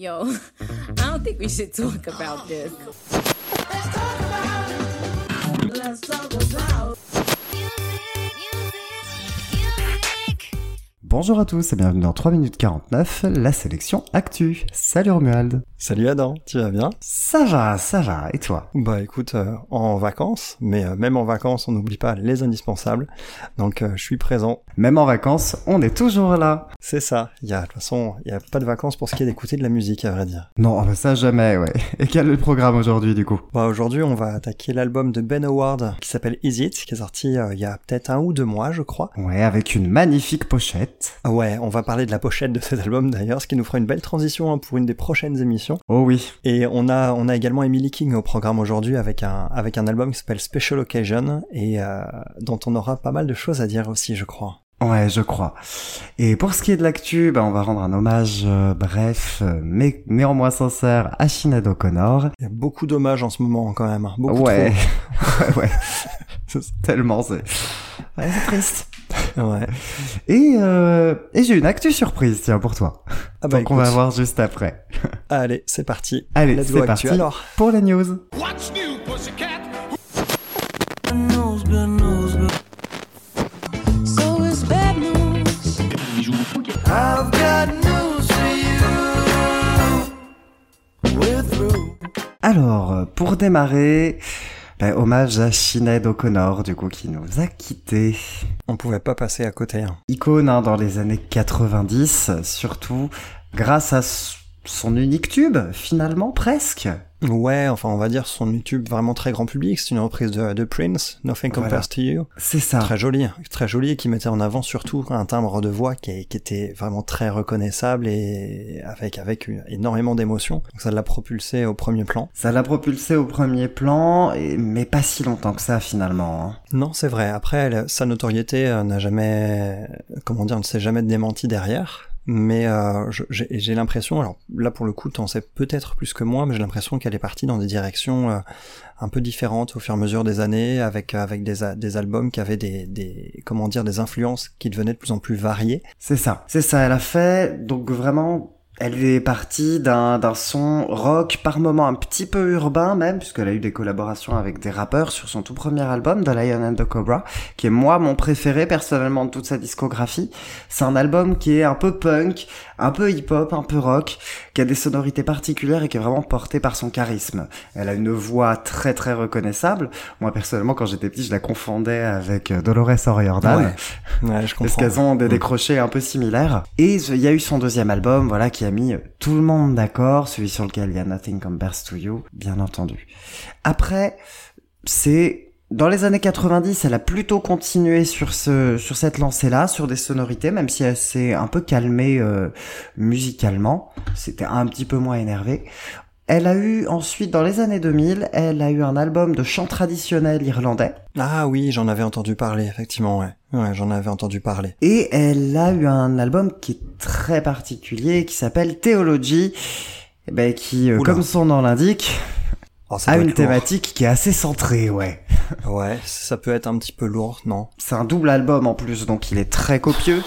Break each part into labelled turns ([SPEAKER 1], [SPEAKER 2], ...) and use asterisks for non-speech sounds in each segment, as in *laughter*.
[SPEAKER 1] Yo, *laughs* I don't think we should talk about this. Let's talk about
[SPEAKER 2] Bonjour à tous et bienvenue dans 3 minutes 49, la sélection Actu. Salut Romuald.
[SPEAKER 3] Salut Adam, tu vas bien?
[SPEAKER 2] Ça va, ça va, et toi?
[SPEAKER 3] Bah écoute, euh, en vacances, mais euh, même en vacances, on n'oublie pas les indispensables, donc euh, je suis présent.
[SPEAKER 2] Même en vacances, on est toujours là.
[SPEAKER 3] C'est ça, il y a, de toute façon, il n'y a pas de vacances pour ce qui est d'écouter de la musique, à vrai dire.
[SPEAKER 2] Non, bah ça jamais, ouais. Et quel est le programme aujourd'hui du coup?
[SPEAKER 3] Bah aujourd'hui, on va attaquer l'album de Ben Howard, qui s'appelle Is It, qui est sorti il y a peut-être un ou deux mois, je crois.
[SPEAKER 2] Ouais, avec une magnifique pochette.
[SPEAKER 3] Ouais, on va parler de la pochette de cet album d'ailleurs, ce qui nous fera une belle transition hein, pour une des prochaines émissions.
[SPEAKER 2] Oh oui.
[SPEAKER 3] Et on a, on a également Emily King au programme aujourd'hui avec un, avec un album qui s'appelle Special Occasion et euh, dont on aura pas mal de choses à dire aussi, je crois.
[SPEAKER 2] Ouais, je crois. Et pour ce qui est de l'actu, bah, on va rendre un hommage euh, bref, euh, mais néanmoins sincère à Sinead O'Connor.
[SPEAKER 3] Il y a beaucoup d'hommages en ce moment quand même, hein. beaucoup
[SPEAKER 2] ouais. *laughs* ouais, *laughs* C'est Tellement, c'est... Ouais, c'est triste.
[SPEAKER 3] Ouais.
[SPEAKER 2] Et, euh, et j'ai une actu surprise, tiens, pour toi.
[SPEAKER 3] Ah bah
[SPEAKER 2] Donc on va voir juste après. *laughs*
[SPEAKER 3] Allez, c'est parti.
[SPEAKER 2] Allez,
[SPEAKER 3] Let's
[SPEAKER 2] c'est
[SPEAKER 3] go
[SPEAKER 2] parti
[SPEAKER 3] alors.
[SPEAKER 2] pour les news.
[SPEAKER 4] What's new, pussycat?
[SPEAKER 1] So it's bad news.
[SPEAKER 4] I've got news for you. We're through.
[SPEAKER 2] Alors, pour démarrer, bah, hommage à Sinead O'Connor, du coup, qui nous a quittés.
[SPEAKER 3] On pouvait pas passer à côté. Hein.
[SPEAKER 2] Icône hein, dans les années 90, surtout grâce à son unique tube, finalement, presque.
[SPEAKER 3] Ouais, enfin on va dire son YouTube vraiment très grand public, c'est une reprise de, de Prince, Nothing Compares
[SPEAKER 2] Voilà.
[SPEAKER 3] to You.
[SPEAKER 2] C'est ça.
[SPEAKER 3] Très joli, très joli, qui mettait en avant surtout un timbre de voix qui, qui était vraiment très reconnaissable et avec avec une- énormément d'émotion. Ça l'a propulsé au premier plan.
[SPEAKER 2] Ça l'a propulsé au premier plan, et- mais pas si longtemps que ça, finalement. hein.
[SPEAKER 3] Non, c'est vrai. Après, elle- sa notoriété euh, n'a jamais, comment dire, ne s'est jamais démentie derrière. Mais euh, j'ai l'impression, alors là pour le coup, t'en sais peut-être plus que moi, mais j'ai l'impression qu'elle est partie dans des directions euh, un peu différentes au fur et à mesure des années, avec avec des, des albums qui avaient des, des comment dire des influences qui devenaient de plus en plus variées.
[SPEAKER 2] C'est ça. C'est ça, elle a fait, donc vraiment, elle est partie d'un, son rock, par moment un petit peu urbain même, puisqu'elle a eu des collaborations avec des rappeurs sur son tout premier album, The Lion and the Cobra, qui est moi mon préféré personnellement de toute sa discographie. C'est un album qui est un peu punk, un peu hip-hop, un peu rock, qui a des sonorités particulières et qui est vraiment porté par son charisme. Elle a une voix très très reconnaissable. Moi personnellement, quand j'étais petit, je la confondais avec euh, Dolores O'Riordan.
[SPEAKER 3] Ouais, ouais, je comprends.
[SPEAKER 2] Parce qu'elles ont des
[SPEAKER 3] Mm.
[SPEAKER 2] décrochés un peu similaires. Et il y a eu son deuxième album, voilà, qui a mis tout le monde d'accord, celui sur lequel il y a Nothing Compares to You, bien entendu. Après, c'est dans les années 90, elle a plutôt continué sur ce sur cette lancée-là, sur des sonorités, même si elle s'est un peu calmée euh, musicalement. C'était un petit peu moins énervé. Elle a eu ensuite, dans les années 2000, elle a eu un album de chant traditionnel irlandais.
[SPEAKER 3] Ah oui, j'en avais entendu parler, effectivement, ouais. Ouais, j'en avais entendu parler.
[SPEAKER 2] Et elle a eu un album qui est très particulier, qui s'appelle Theology, eh ben, qui, euh, comme son nom l'indique,
[SPEAKER 3] Oh, ça
[SPEAKER 2] a
[SPEAKER 3] doit
[SPEAKER 2] une
[SPEAKER 3] lourd.
[SPEAKER 2] thématique qui est assez centrée, ouais. *laughs*
[SPEAKER 3] Ouais, ça peut être un petit peu lourd, non?
[SPEAKER 2] C'est un double album en plus, donc il est très copieux.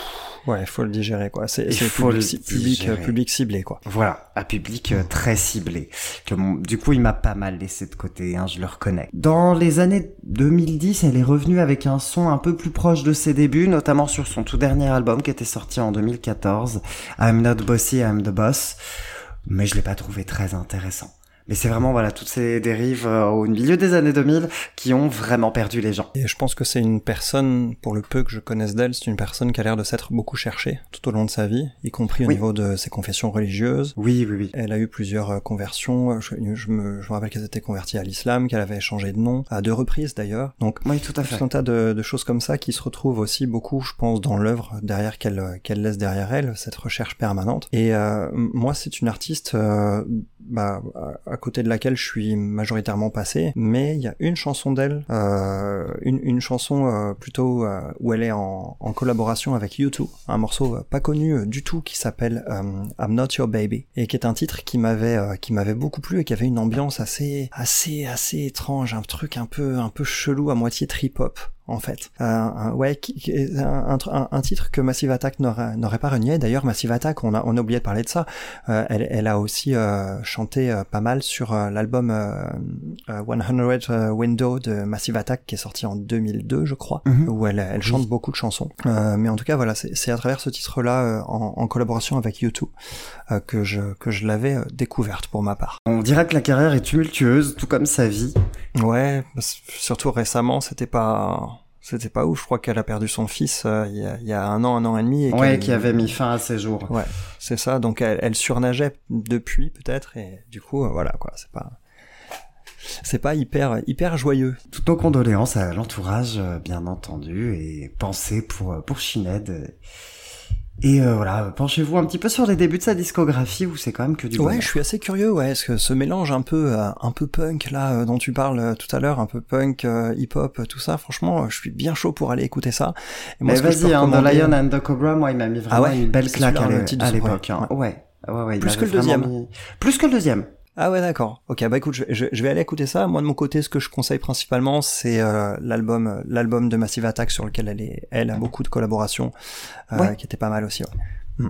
[SPEAKER 3] Ouais, faut le digérer, quoi. C'est public, public, euh, public ciblé, quoi.
[SPEAKER 2] Voilà, un public euh, très ciblé. Que du coup, il m'a pas mal laissé de côté, hein, je le reconnais. Dans les années 2010, elle est revenue avec un son un peu plus proche de ses débuts, notamment sur son tout dernier album qui était sorti en 2014, I'm Not Bossy, I'm the Boss. Mais je l'ai pas trouvé très intéressant. Mais c'est vraiment, voilà, toutes ces dérives euh, au milieu des années 2000 qui ont vraiment perdu les gens.
[SPEAKER 3] Et je pense que c'est une personne, pour le peu que je connaisse d'elle, c'est une personne qui a l'air de s'être beaucoup cherchée tout au long de sa vie, y compris au
[SPEAKER 2] Oui.
[SPEAKER 3] niveau de ses confessions religieuses.
[SPEAKER 2] Oui, oui, oui.
[SPEAKER 3] Elle a eu plusieurs euh, conversions. Je, je me, je me rappelle qu'elle était convertie à l'islam, qu'elle avait changé de nom à deux reprises d'ailleurs. Donc
[SPEAKER 2] Oui, tout à fait.
[SPEAKER 3] tout un tas de, de choses comme ça qui se retrouvent aussi beaucoup, je pense, dans l'œuvre derrière qu'elle euh, qu'elle laisse derrière elle, cette recherche permanente. Et euh, moi, c'est une artiste euh, bah, à- côté de laquelle je suis majoritairement passé, mais il y a une chanson d'elle, euh, une, une chanson euh, plutôt euh, où elle est en, en collaboration avec U2, un morceau euh, pas connu euh, du tout qui s'appelle euh, I'm Not Your Baby et qui est un titre qui m'avait qui m'avait beaucoup plu et qui avait une ambiance assez assez assez étrange, un truc un peu un peu chelou à moitié trip hop en fait. Euh, un- ouais, qui, qui est un, un, un titre que Massive Attack n'aurait pas renié. D'ailleurs, Massive Attack, on a, on a oublié de parler de ça. Euh, elle, elle a aussi euh, chanté euh, pas mal sur euh, l'album euh, euh, 100 Window de Massive Attack qui est sorti en 2002, je crois,
[SPEAKER 2] Mhm.
[SPEAKER 3] où elle, elle chante beaucoup de chansons. Euh, mais en tout cas, voilà, c'est à travers ce titre-là, euh, en, en collaboration avec U2, euh, que je que je l'avais découverte pour ma part.
[SPEAKER 2] On dirait que la carrière est tumultueuse, tout comme sa vie.
[SPEAKER 3] Ouais, surtout récemment, c'était pas, c'était pas ouf. Je crois qu'elle a perdu son fils euh, il y, a, il y a un an, un an et demi. Et
[SPEAKER 2] Ouais, qui avait mis fin à ses jours.
[SPEAKER 3] Ouais, c'est ça. Donc elle, elle surnageait depuis peut-être, et du coup, euh, voilà quoi. C'est pas, c'est pas hyper, hyper joyeux.
[SPEAKER 2] Toutes nos condoléances à l'entourage, euh, bien entendu, et pensez pour, pour Shined. Et euh, voilà, penchez-vous un petit peu sur les débuts de sa discographie où c'est quand même que du
[SPEAKER 3] Ouais, je suis assez curieux. Ouais, est-ce que ce mélange un peu, euh, un peu punk là, euh, dont tu parles euh, tout à l'heure, un peu punk, hip-hop, tout ça. Franchement, je suis bien chaud pour aller écouter ça. Et
[SPEAKER 2] Mais
[SPEAKER 3] ce
[SPEAKER 2] vas-y, hein, The Lion and the Cobra, moi, il m'a mis vraiment
[SPEAKER 3] Ah ouais
[SPEAKER 2] une belle claque à l'époque. hein. Ouais. Ouais, ouais,
[SPEAKER 3] Plus que le
[SPEAKER 2] vraiment
[SPEAKER 3] deuxième.
[SPEAKER 2] mis- Plus que le deuxième.
[SPEAKER 3] Ah ouais, d'accord. Ok, bah écoute, je, je- je vais aller écouter ça. Moi de mon côté, ce que je conseille principalement, c'est euh, l'album, l'album de Massive Attack sur lequel elle est, elle a beaucoup de collaborations, euh,
[SPEAKER 2] Ouais.
[SPEAKER 3] qui était pas mal aussi. Ouais.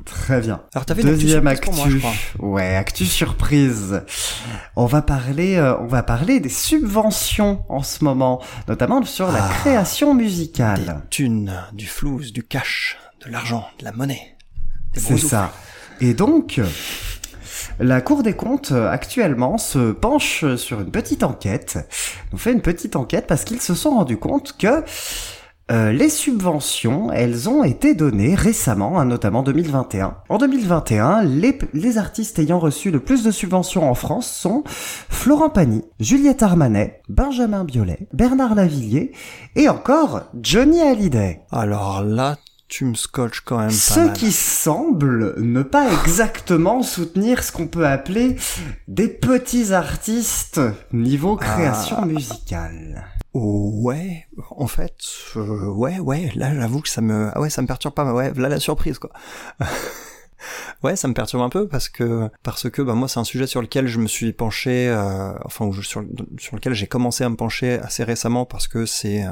[SPEAKER 2] Très bien.
[SPEAKER 3] Alors une actu
[SPEAKER 2] Deuxième actu.
[SPEAKER 3] pour moi, je crois.
[SPEAKER 2] ouais, actu surprise. On va parler, euh, on va parler des subventions en ce moment, notamment sur la
[SPEAKER 3] Ah.
[SPEAKER 2] création
[SPEAKER 3] Des
[SPEAKER 2] musicale.
[SPEAKER 3] thunes, du flouze, du cash, de l'argent, de la monnaie. Des
[SPEAKER 2] C'est ça. Et donc, la Cour des comptes euh, actuellement se penche sur une petite enquête. On fait une petite enquête parce qu'ils se sont rendus compte que euh, les subventions, elles ont été données récemment, hein, notamment 2021. En 2021, les, les artistes ayant reçu le plus de subventions en France sont Florent Pagny, Juliette Armanet, Benjamin Biolay, Bernard Lavillier et encore Johnny Hallyday.
[SPEAKER 3] Alors là, tu me scotches quand même pas
[SPEAKER 2] Ce
[SPEAKER 3] mal.
[SPEAKER 2] qui semble ne pas exactement soutenir ce qu'on peut appeler des petits artistes niveau création
[SPEAKER 3] Ah.
[SPEAKER 2] musicale.
[SPEAKER 3] Ouais, en fait, euh, ouais, ouais, là j'avoue que ça me, ah ouais, ça me perturbe pas, mais ouais, là la surprise quoi. *laughs* ouais, ça me perturbe un peu parce que parce que bah moi c'est un sujet sur lequel je me suis penché, euh, enfin sur lequel j'ai commencé à me pencher assez récemment parce que c'est euh,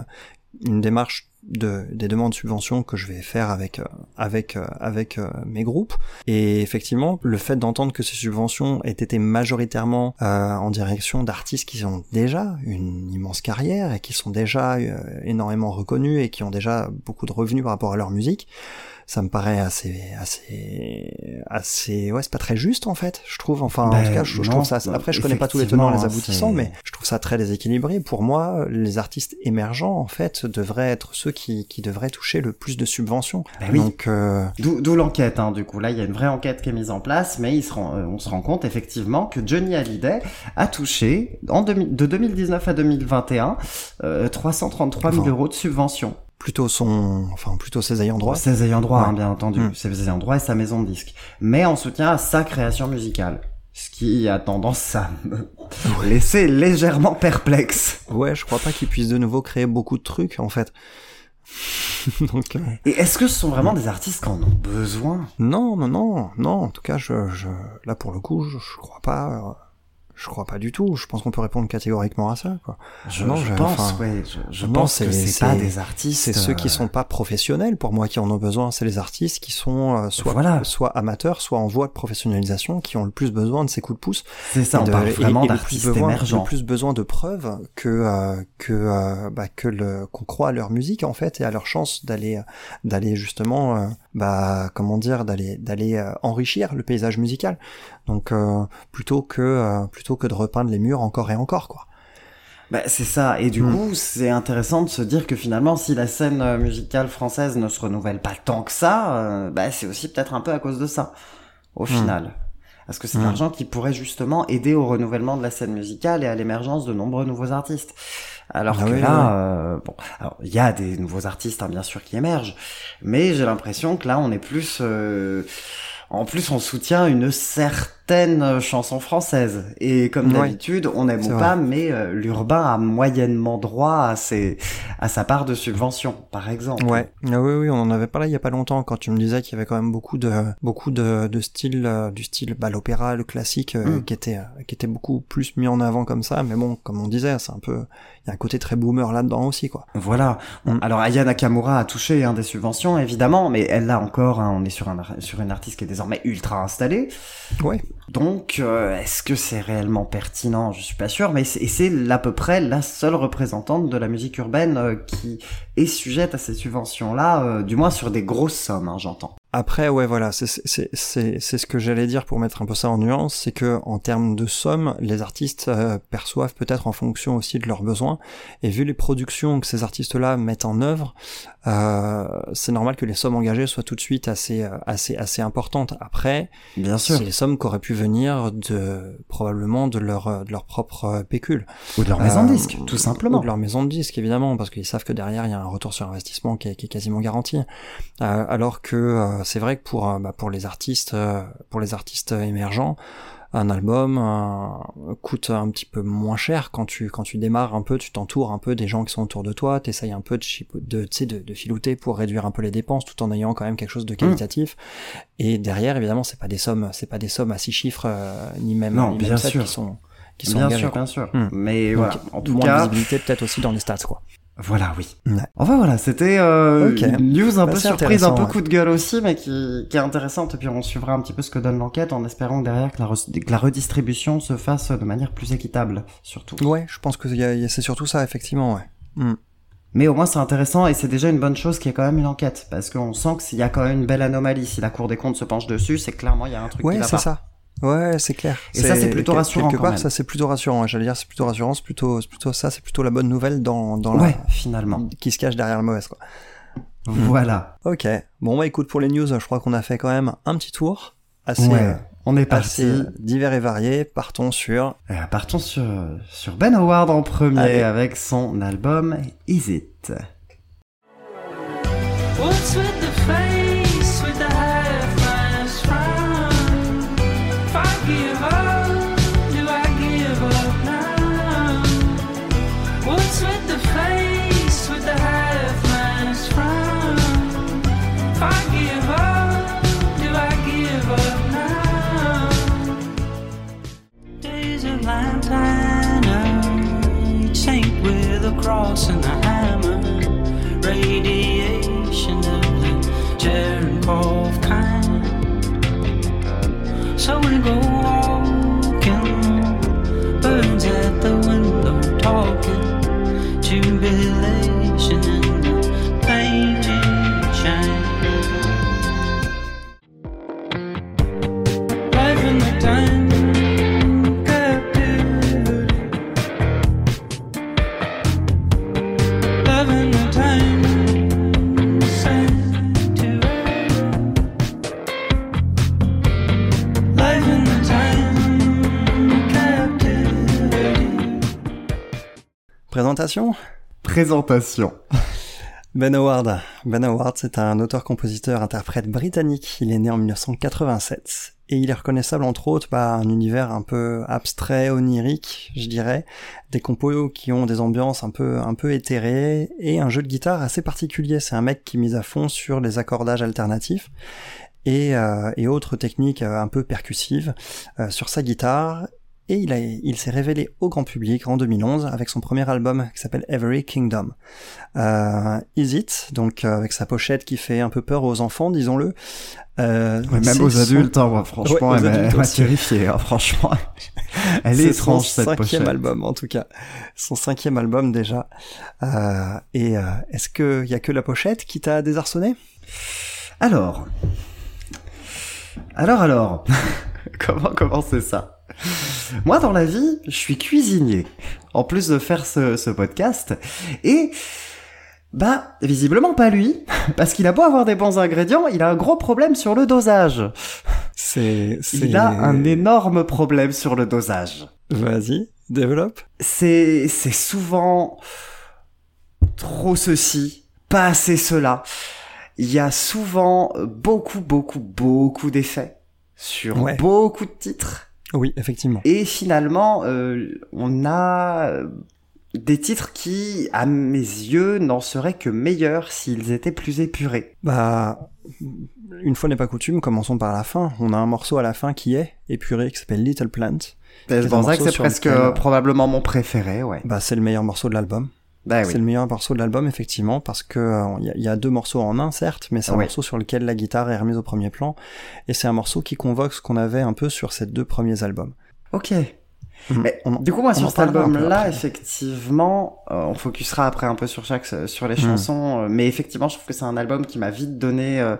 [SPEAKER 3] une démarche de des demandes de subventions que je vais faire avec euh, avec euh, avec euh, mes groupes. Et effectivement le fait d'entendre que ces subventions aient été majoritairement euh, en direction d'artistes qui ont déjà une immense carrière et qui sont déjà énormément reconnus et qui ont déjà beaucoup de revenus par rapport à leur musique ça me paraît assez assez assez ouais c'est pas très juste en fait je trouve enfin en
[SPEAKER 2] Ben,
[SPEAKER 3] tout cas je, trouve ça après je connais pas tous les tenants les aboutissants mais je trouve ça très déséquilibré pour moi les artistes émergents en fait devraient être ceux qui qui devraient toucher le plus de subventions
[SPEAKER 2] Ben oui.
[SPEAKER 3] donc euh,
[SPEAKER 2] D'où l'enquête, hein, du coup. Là, il y a une vraie enquête qui est mise en place, mais il se rend- euh, on se rend compte effectivement que Johnny Hallyday a touché, en de 2019 à 2021, euh, 333 000
[SPEAKER 3] Enfin,
[SPEAKER 2] euros de subventions.
[SPEAKER 3] Plutôt son enfin plutôt ses ayants droit
[SPEAKER 2] Ses ayants droit,
[SPEAKER 3] Ouais.
[SPEAKER 2] hein, bien entendu.
[SPEAKER 3] Mm.
[SPEAKER 2] Ses ayants droit et sa maison de disques. Mais en soutien à sa création musicale. Ce qui a tendance à me *laughs* laisser légèrement perplexe.
[SPEAKER 3] ouais je crois pas qu'ils puissent de nouveau créer beaucoup de trucs en fait *laughs* donc euh,
[SPEAKER 2] Et est-ce que ce sont vraiment des artistes qui en ont besoin?
[SPEAKER 3] Non non non non en tout cas je, je là pour le coup je, je crois pas euh, je crois pas du tout je pense qu'on peut répondre catégoriquement à ça quoi
[SPEAKER 2] Je,
[SPEAKER 3] Non,
[SPEAKER 2] je pense,
[SPEAKER 3] enfin,
[SPEAKER 2] ouais, je, je
[SPEAKER 3] non,
[SPEAKER 2] pense que
[SPEAKER 3] c'est-
[SPEAKER 2] pas des artistes.
[SPEAKER 3] c'est ceux qui
[SPEAKER 2] euh,
[SPEAKER 3] sont pas professionnels pour moi qui en ont besoin c'est les artistes qui sont euh, soit
[SPEAKER 2] Voilà.
[SPEAKER 3] soit amateurs soit en voie de professionnalisation qui ont le plus besoin de ces coups de pouce
[SPEAKER 2] C'est ça, on
[SPEAKER 3] de-
[SPEAKER 2] parle vraiment d'artistes
[SPEAKER 3] besoin-
[SPEAKER 2] émergents.
[SPEAKER 3] Le plus besoin de preuves que euh, que euh, bah, que le qu'on croit à leur musique en fait et à leur chance d'aller d'aller justement euh, bah comment dire d'aller d'aller euh, enrichir le paysage musical. Donc euh, plutôt que euh, plutôt que de repeindre les murs encore et encore quoi.
[SPEAKER 2] Bah, c'est ça. Et du
[SPEAKER 3] Hmm.
[SPEAKER 2] coup, c'est intéressant de se dire que finalement, si la scène euh, musicale française ne se renouvelle pas tant que ça, euh, bah, c'est aussi peut-être un peu à cause de ça, au final. Parce que c'est
[SPEAKER 3] Hmm.
[SPEAKER 2] l'argent qui pourrait justement aider au renouvellement de la scène musicale et à l'émergence de nombreux nouveaux artistes. Alors
[SPEAKER 3] Ah
[SPEAKER 2] que
[SPEAKER 3] oui,
[SPEAKER 2] là, euh, bon, il y a des nouveaux artistes, hein, bien sûr, qui émergent, mais j'ai l'impression que là, on est plus, euh, en plus, on soutient une certaines euh, chansons françaises. Et comme
[SPEAKER 3] Ouais.
[SPEAKER 2] d'habitude, on aime
[SPEAKER 3] C'est
[SPEAKER 2] ou
[SPEAKER 3] vrai.
[SPEAKER 2] pas, mais euh, l'urbain a moyennement droit à, ses, à sa part de subvention, par exemple.
[SPEAKER 3] Ouais, Ah oui, oui, on en avait parlé il y a pas longtemps quand tu me disais qu'il y avait quand même beaucoup de beaucoup de, de styles, euh, du style bah, l'opéra, le classique, euh,
[SPEAKER 2] Mm.
[SPEAKER 3] qui était qui était beaucoup plus mis en avant comme ça. Mais bon, comme on disait, c'est un peu, il y a un côté très boomer là-dedans aussi, quoi.
[SPEAKER 2] Voilà.
[SPEAKER 3] Mm.
[SPEAKER 2] Alors Aya Nakamura a touché hein, des subventions, évidemment, mais elle là encore, hein, on est sur, un, sur une artiste qui est désormais ultra installée.
[SPEAKER 3] Ouais.
[SPEAKER 2] Donc, euh, est-ce que c'est réellement pertinent? Je suis pas sûr, mais c'est, à peu près la seule représentante de la musique urbaine euh, qui est sujette à ces subventions-là, euh, du moins sur des grosses sommes, hein, j'entends.
[SPEAKER 3] Après, ouais, voilà, c'est c'est c'est c'est ce que j'allais dire pour mettre un peu ça en nuance, c'est que en termes de somme, les artistes euh, perçoivent peut-être en fonction aussi de leurs besoins, et vu les productions que ces artistes-là mettent en œuvre, euh, c'est normal que les sommes engagées soient tout de suite assez euh, assez assez importantes. Après,
[SPEAKER 2] Bien sûr.
[SPEAKER 3] c'est les sommes qui auraient pu venir de probablement de leur euh, de leur propre euh, pécule.
[SPEAKER 2] Ou de leur maison de disque, tout simplement.
[SPEAKER 3] Ou de leur maison de disque, évidemment, parce qu'ils savent que derrière, il y a un retour sur investissement qui est, qui est quasiment garanti. Euh, alors que euh, c'est vrai que pour, euh, bah, pour les artistes, euh, pour les artistes émergents, un album euh, coûte un petit peu moins cher quand tu quand tu démarres un peu, tu t'entoures un peu des gens qui sont autour de toi, t'essayes un peu de de tu sais de, de filouter pour réduire un peu les dépenses tout en ayant quand même quelque chose de qualitatif. Et derrière, évidemment, c'est pas des sommes, c'est pas des sommes à six chiffres euh, ni même
[SPEAKER 2] Non,
[SPEAKER 3] ni
[SPEAKER 2] bien
[SPEAKER 3] même sept
[SPEAKER 2] sûr.
[SPEAKER 3] qui sont qui sont
[SPEAKER 2] Bien
[SPEAKER 3] engagés,
[SPEAKER 2] sûr,
[SPEAKER 3] quoi.
[SPEAKER 2] bien sûr.
[SPEAKER 3] Hmm.
[SPEAKER 2] Mais
[SPEAKER 3] Donc,
[SPEAKER 2] voilà, en tout
[SPEAKER 3] moins
[SPEAKER 2] cas,
[SPEAKER 3] de visibilité peut-être aussi dans les stats quoi.
[SPEAKER 2] Voilà, oui.
[SPEAKER 3] Ouais.
[SPEAKER 2] Enfin voilà, c'était euh, une news un
[SPEAKER 3] Bah,
[SPEAKER 2] peu
[SPEAKER 3] c'est
[SPEAKER 2] surprise, un peu
[SPEAKER 3] ouais.
[SPEAKER 2] coup de gueule aussi, mais qui, qui est intéressante. Et puis on suivra un petit peu ce que donne l'enquête en espérant derrière que la, que la redistribution se fasse de manière plus équitable, surtout.
[SPEAKER 3] Ouais, je pense que c'est surtout ça effectivement, ouais. Hmm.
[SPEAKER 2] Mais au moins c'est intéressant et c'est déjà une bonne chose qu'il y ait quand même une enquête, parce qu'on sent qu'il y a quand même une belle anomalie. Si la Cour des comptes se penche dessus, c'est clairement il y a un truc qui
[SPEAKER 3] Ouais,
[SPEAKER 2] va
[SPEAKER 3] c'est
[SPEAKER 2] pas.
[SPEAKER 3] ça. Ouais, c'est clair.
[SPEAKER 2] Et ça, c'est plutôt rassurant,
[SPEAKER 3] Quelque
[SPEAKER 2] quand
[SPEAKER 3] part,
[SPEAKER 2] même.
[SPEAKER 3] ça c'est plutôt rassurant. J'allais dire, c'est plutôt rassurant. C'est plutôt, plutôt ça, c'est plutôt la bonne nouvelle dans dans
[SPEAKER 2] Ouais,
[SPEAKER 3] la
[SPEAKER 2] finalement.
[SPEAKER 3] qui se cache derrière le mauvaise. Quoi. *laughs*
[SPEAKER 2] Voilà.
[SPEAKER 3] Ok. Bon, bah écoute, pour les news, je crois qu'on a fait quand même un petit tour assez,
[SPEAKER 2] Ouais. On est parti.
[SPEAKER 3] divers et varié. Partons sur.
[SPEAKER 2] Euh, partons sur, sur Ben Howard en premier
[SPEAKER 3] Allez.
[SPEAKER 2] avec son album Is It?
[SPEAKER 5] What's with the face a cross and a hammer radiation of the Cherenkov kind. So we go
[SPEAKER 3] Présentation.
[SPEAKER 2] Présentation.
[SPEAKER 3] Ben Howard. Ben Howard, c'est un auteur-compositeur-interprète britannique. Il est né en 1987 et il est reconnaissable entre autres par un univers un peu abstrait, onirique, je dirais, des compos qui ont des ambiances un peu un peu éthérées et un jeu de guitare assez particulier. C'est un mec qui mise à fond sur les accordages alternatifs et, euh, et autres techniques un peu percussives euh, sur sa guitare. Et il, s'est révélé au grand public en 2011 avec son premier album qui s'appelle Every Kingdom. Euh, Is It, donc euh, avec sa pochette qui fait un peu peur aux enfants, disons-le. Euh,
[SPEAKER 2] même aux
[SPEAKER 3] son-
[SPEAKER 2] adultes, hein, franchement,
[SPEAKER 3] Ouais,
[SPEAKER 2] elle m'a- terrifié, hein, franchement. *laughs* Elle est,
[SPEAKER 3] C'est
[SPEAKER 2] étrange,
[SPEAKER 3] son
[SPEAKER 2] cette
[SPEAKER 3] cinquième
[SPEAKER 2] pochette.
[SPEAKER 3] album en tout cas, son cinquième album déjà. Euh, et est-ce que y a que la pochette qui t'a désarçonné?
[SPEAKER 2] Alors. Alors, alors. *laughs* Comment commencer ça? *laughs* Moi, dans la vie, je suis cuisinier. En plus de faire ce, ce podcast. Et, bah, visiblement pas lui. *laughs* Parce qu'il a beau avoir des bons ingrédients, il a un gros problème sur le dosage.
[SPEAKER 3] C'est,
[SPEAKER 2] Il a un énorme problème sur le dosage.
[SPEAKER 3] Vas-y, développe.
[SPEAKER 2] c'est c'est souvent trop ceci, pas assez cela. Il y a souvent beaucoup beaucoup beaucoup d'effets sur
[SPEAKER 3] Ouais.
[SPEAKER 2] beaucoup de titres.
[SPEAKER 3] Oui, effectivement.
[SPEAKER 2] Et finalement, euh, on a euh, des titres qui, à mes yeux, n'en seraient que meilleurs s'ils étaient plus épurés.
[SPEAKER 3] Bah, une fois n'est pas coutume, commençons par la fin. On a un morceau à la fin qui est épuré, qui s'appelle Little Plant.
[SPEAKER 2] C'est
[SPEAKER 3] un
[SPEAKER 2] pour ça que c'est presque
[SPEAKER 3] lequel-
[SPEAKER 2] euh, probablement mon préféré, ouais.
[SPEAKER 3] Bah, c'est le meilleur morceau de l'album.
[SPEAKER 2] Oui.
[SPEAKER 3] C'est le meilleur morceau de l'album, effectivement, parce que euh, il y, a- il y a deux morceaux en un, certes, mais c'est un
[SPEAKER 2] Oui.
[SPEAKER 3] morceau sur lequel la guitare est remise au premier plan, et c'est un morceau qui convoque ce qu'on avait un peu sur ces deux premiers albums.
[SPEAKER 2] Ok. Mais
[SPEAKER 3] On en-
[SPEAKER 2] du coup, moi, sur cet album-là, effectivement, euh, on focusera après un peu sur chaque, sur les
[SPEAKER 3] Hmm.
[SPEAKER 2] chansons, euh, mais effectivement, je trouve que c'est un album qui m'a vite donné euh,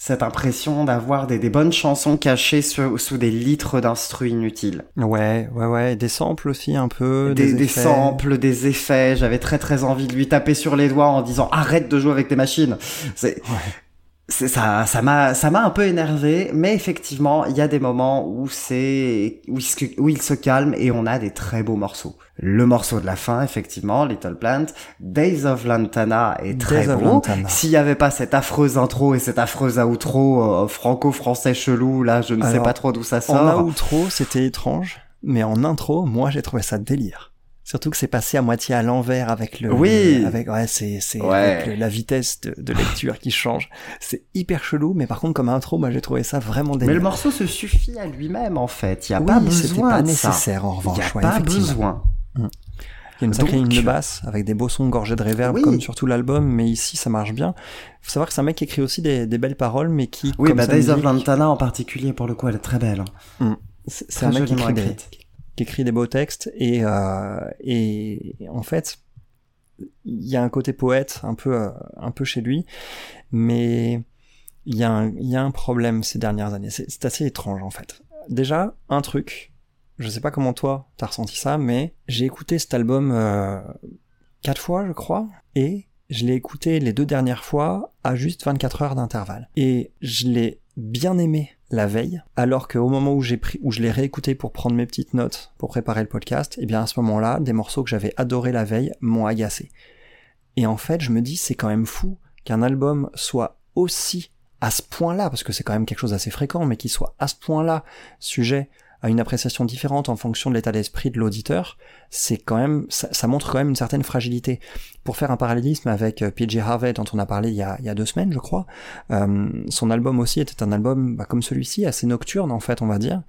[SPEAKER 2] cette impression d'avoir des, des bonnes chansons cachées sous, sous des litres d'instru inutiles.
[SPEAKER 3] Ouais, ouais, ouais, des samples aussi un peu,
[SPEAKER 2] des,
[SPEAKER 3] des,
[SPEAKER 2] des
[SPEAKER 3] effets.
[SPEAKER 2] samples, des effets. J'avais très très envie de lui taper sur les doigts en disant arrête de jouer avec tes machines. C'est, c'est ça, ça m'a, ça m'a un peu énervé. Mais effectivement, il y a des moments où c'est, où il, se, où il se calme et on a des très beaux morceaux. Le morceau de la fin, effectivement, Little Plant, Days of Lantana est très
[SPEAKER 3] Days
[SPEAKER 2] beau. S'il y avait pas cette affreuse intro et cette affreuse outro euh, franco-français chelou, là, je ne sais pas trop d'où ça sort.
[SPEAKER 3] En outro, c'était étrange, mais en intro, moi, j'ai trouvé ça délire. Surtout que c'est passé à moitié à l'envers avec le,
[SPEAKER 2] Oui.
[SPEAKER 3] avec ouais, c'est c'est
[SPEAKER 2] Ouais.
[SPEAKER 3] le- la vitesse de, de *laughs* lecture qui change. C'est hyper chelou, mais par contre comme intro, moi j'ai trouvé ça vraiment
[SPEAKER 2] Mais
[SPEAKER 3] délire.
[SPEAKER 2] le morceau se suffit à lui-même en fait. Il y a
[SPEAKER 3] oui,
[SPEAKER 2] pas besoin
[SPEAKER 3] pas
[SPEAKER 2] de ça.
[SPEAKER 3] nécessaire en
[SPEAKER 2] Il
[SPEAKER 3] revanche.
[SPEAKER 2] y a
[SPEAKER 3] ouais,
[SPEAKER 2] pas besoin.
[SPEAKER 3] Il y a une sacrée
[SPEAKER 2] Donc-
[SPEAKER 3] de basse avec des beaux sons gorgés de réverb
[SPEAKER 2] Oui.
[SPEAKER 3] comme sur tout l'album, mais ici ça marche bien. Faut savoir que c'est un mec qui écrit aussi des, des belles paroles, mais qui
[SPEAKER 2] Oui,
[SPEAKER 3] comme
[SPEAKER 2] bah Days of Lantana en particulier pour le coup, elle est très belle. hein.
[SPEAKER 3] C'est c'est un mec qui écrit, des. Écrit des beaux textes et, euh, et en fait, il y a un côté poète un peu, euh, un peu chez lui, mais il y, a un- il y a un problème ces dernières années. C'est c'est assez étrange en fait. Déjà, un truc, je sais pas comment toi t'as ressenti ça, mais j'ai écouté cet album euh, quatre fois, je crois, et je l'ai écouté les deux dernières fois à juste 24 heures d'intervalle. Et je l'ai bien aimé la veille, alors qu'au moment où j'ai pris, où je l'ai réécouté pour prendre mes petites notes pour préparer le podcast, et bien à ce moment-là, des morceaux que j'avais adorés la veille m'ont agacé. Et en fait, je me dis, c'est quand même fou qu'un album soit aussi à ce point-là, parce que c'est quand même quelque chose d'assez fréquent, mais qu'il soit à ce point-là sujet à une appréciation différente en fonction de l'état d'esprit de l'auditeur, c'est quand même, ça, ça montre quand même une certaine fragilité. Pour faire un parallélisme avec euh, PJ Harvey dont on a parlé il y a, il y a deux semaines, je crois, euh, son album aussi était un album bah, comme celui-ci, assez nocturne en fait, on va dire,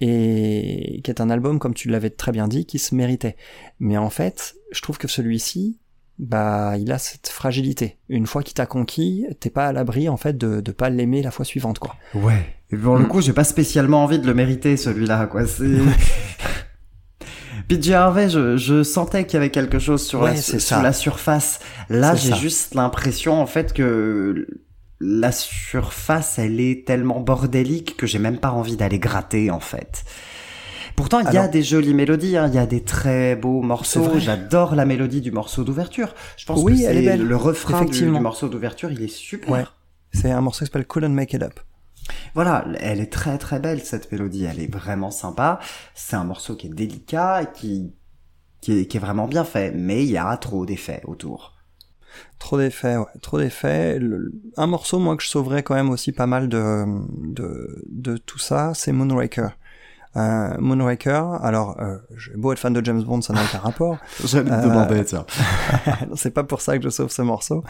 [SPEAKER 3] et qui est un album, comme tu l'avais très bien dit, qui se méritait. Mais en fait, je trouve que celui-ci, bah, il a cette fragilité. Une fois qu'il t'a conquis, t'es pas à l'abri en fait de, de pas l'aimer la fois suivante, quoi.
[SPEAKER 2] Ouais. Et pour le
[SPEAKER 3] Mm.
[SPEAKER 2] coup, j'ai pas spécialement envie de le mériter celui-là, quoi. C'est. *laughs* PJ Harvey, je, je sentais qu'il y avait quelque chose sur,
[SPEAKER 3] Ouais,
[SPEAKER 2] la, sur
[SPEAKER 3] ça.
[SPEAKER 2] la surface. Là, j'ai juste l'impression, en fait, que la surface, elle est tellement bordélique que j'ai même pas envie d'aller gratter, en fait. Pourtant, il y a des jolies mélodies, hein, il y a des très beaux morceaux. J'adore la mélodie du morceau d'ouverture. Je pense
[SPEAKER 3] Oui,
[SPEAKER 2] que
[SPEAKER 3] elle est belle.
[SPEAKER 2] le refrain du, morceau d'ouverture, il est super.
[SPEAKER 3] Ouais. C'est un morceau qui s'appelle Couldn't Make It Up.
[SPEAKER 2] Voilà, elle est très très belle cette mélodie, elle est vraiment sympa. C'est un morceau qui est délicat, qui qui est, qui est vraiment bien fait, mais il y a trop d'effets autour.
[SPEAKER 3] Trop d'effets, ouais, trop d'effets. Un morceau, moi, que je sauverais quand même aussi pas mal de, de, de tout ça, c'est Moonraker. Euh, Moonraker, alors, euh, j'ai beau être fan de James Bond, ça n'a aucun rapport. *laughs*
[SPEAKER 2] J'allais
[SPEAKER 3] te demander,
[SPEAKER 2] tiens. *laughs*
[SPEAKER 3] c'est pas pour ça que je sauve ce morceau.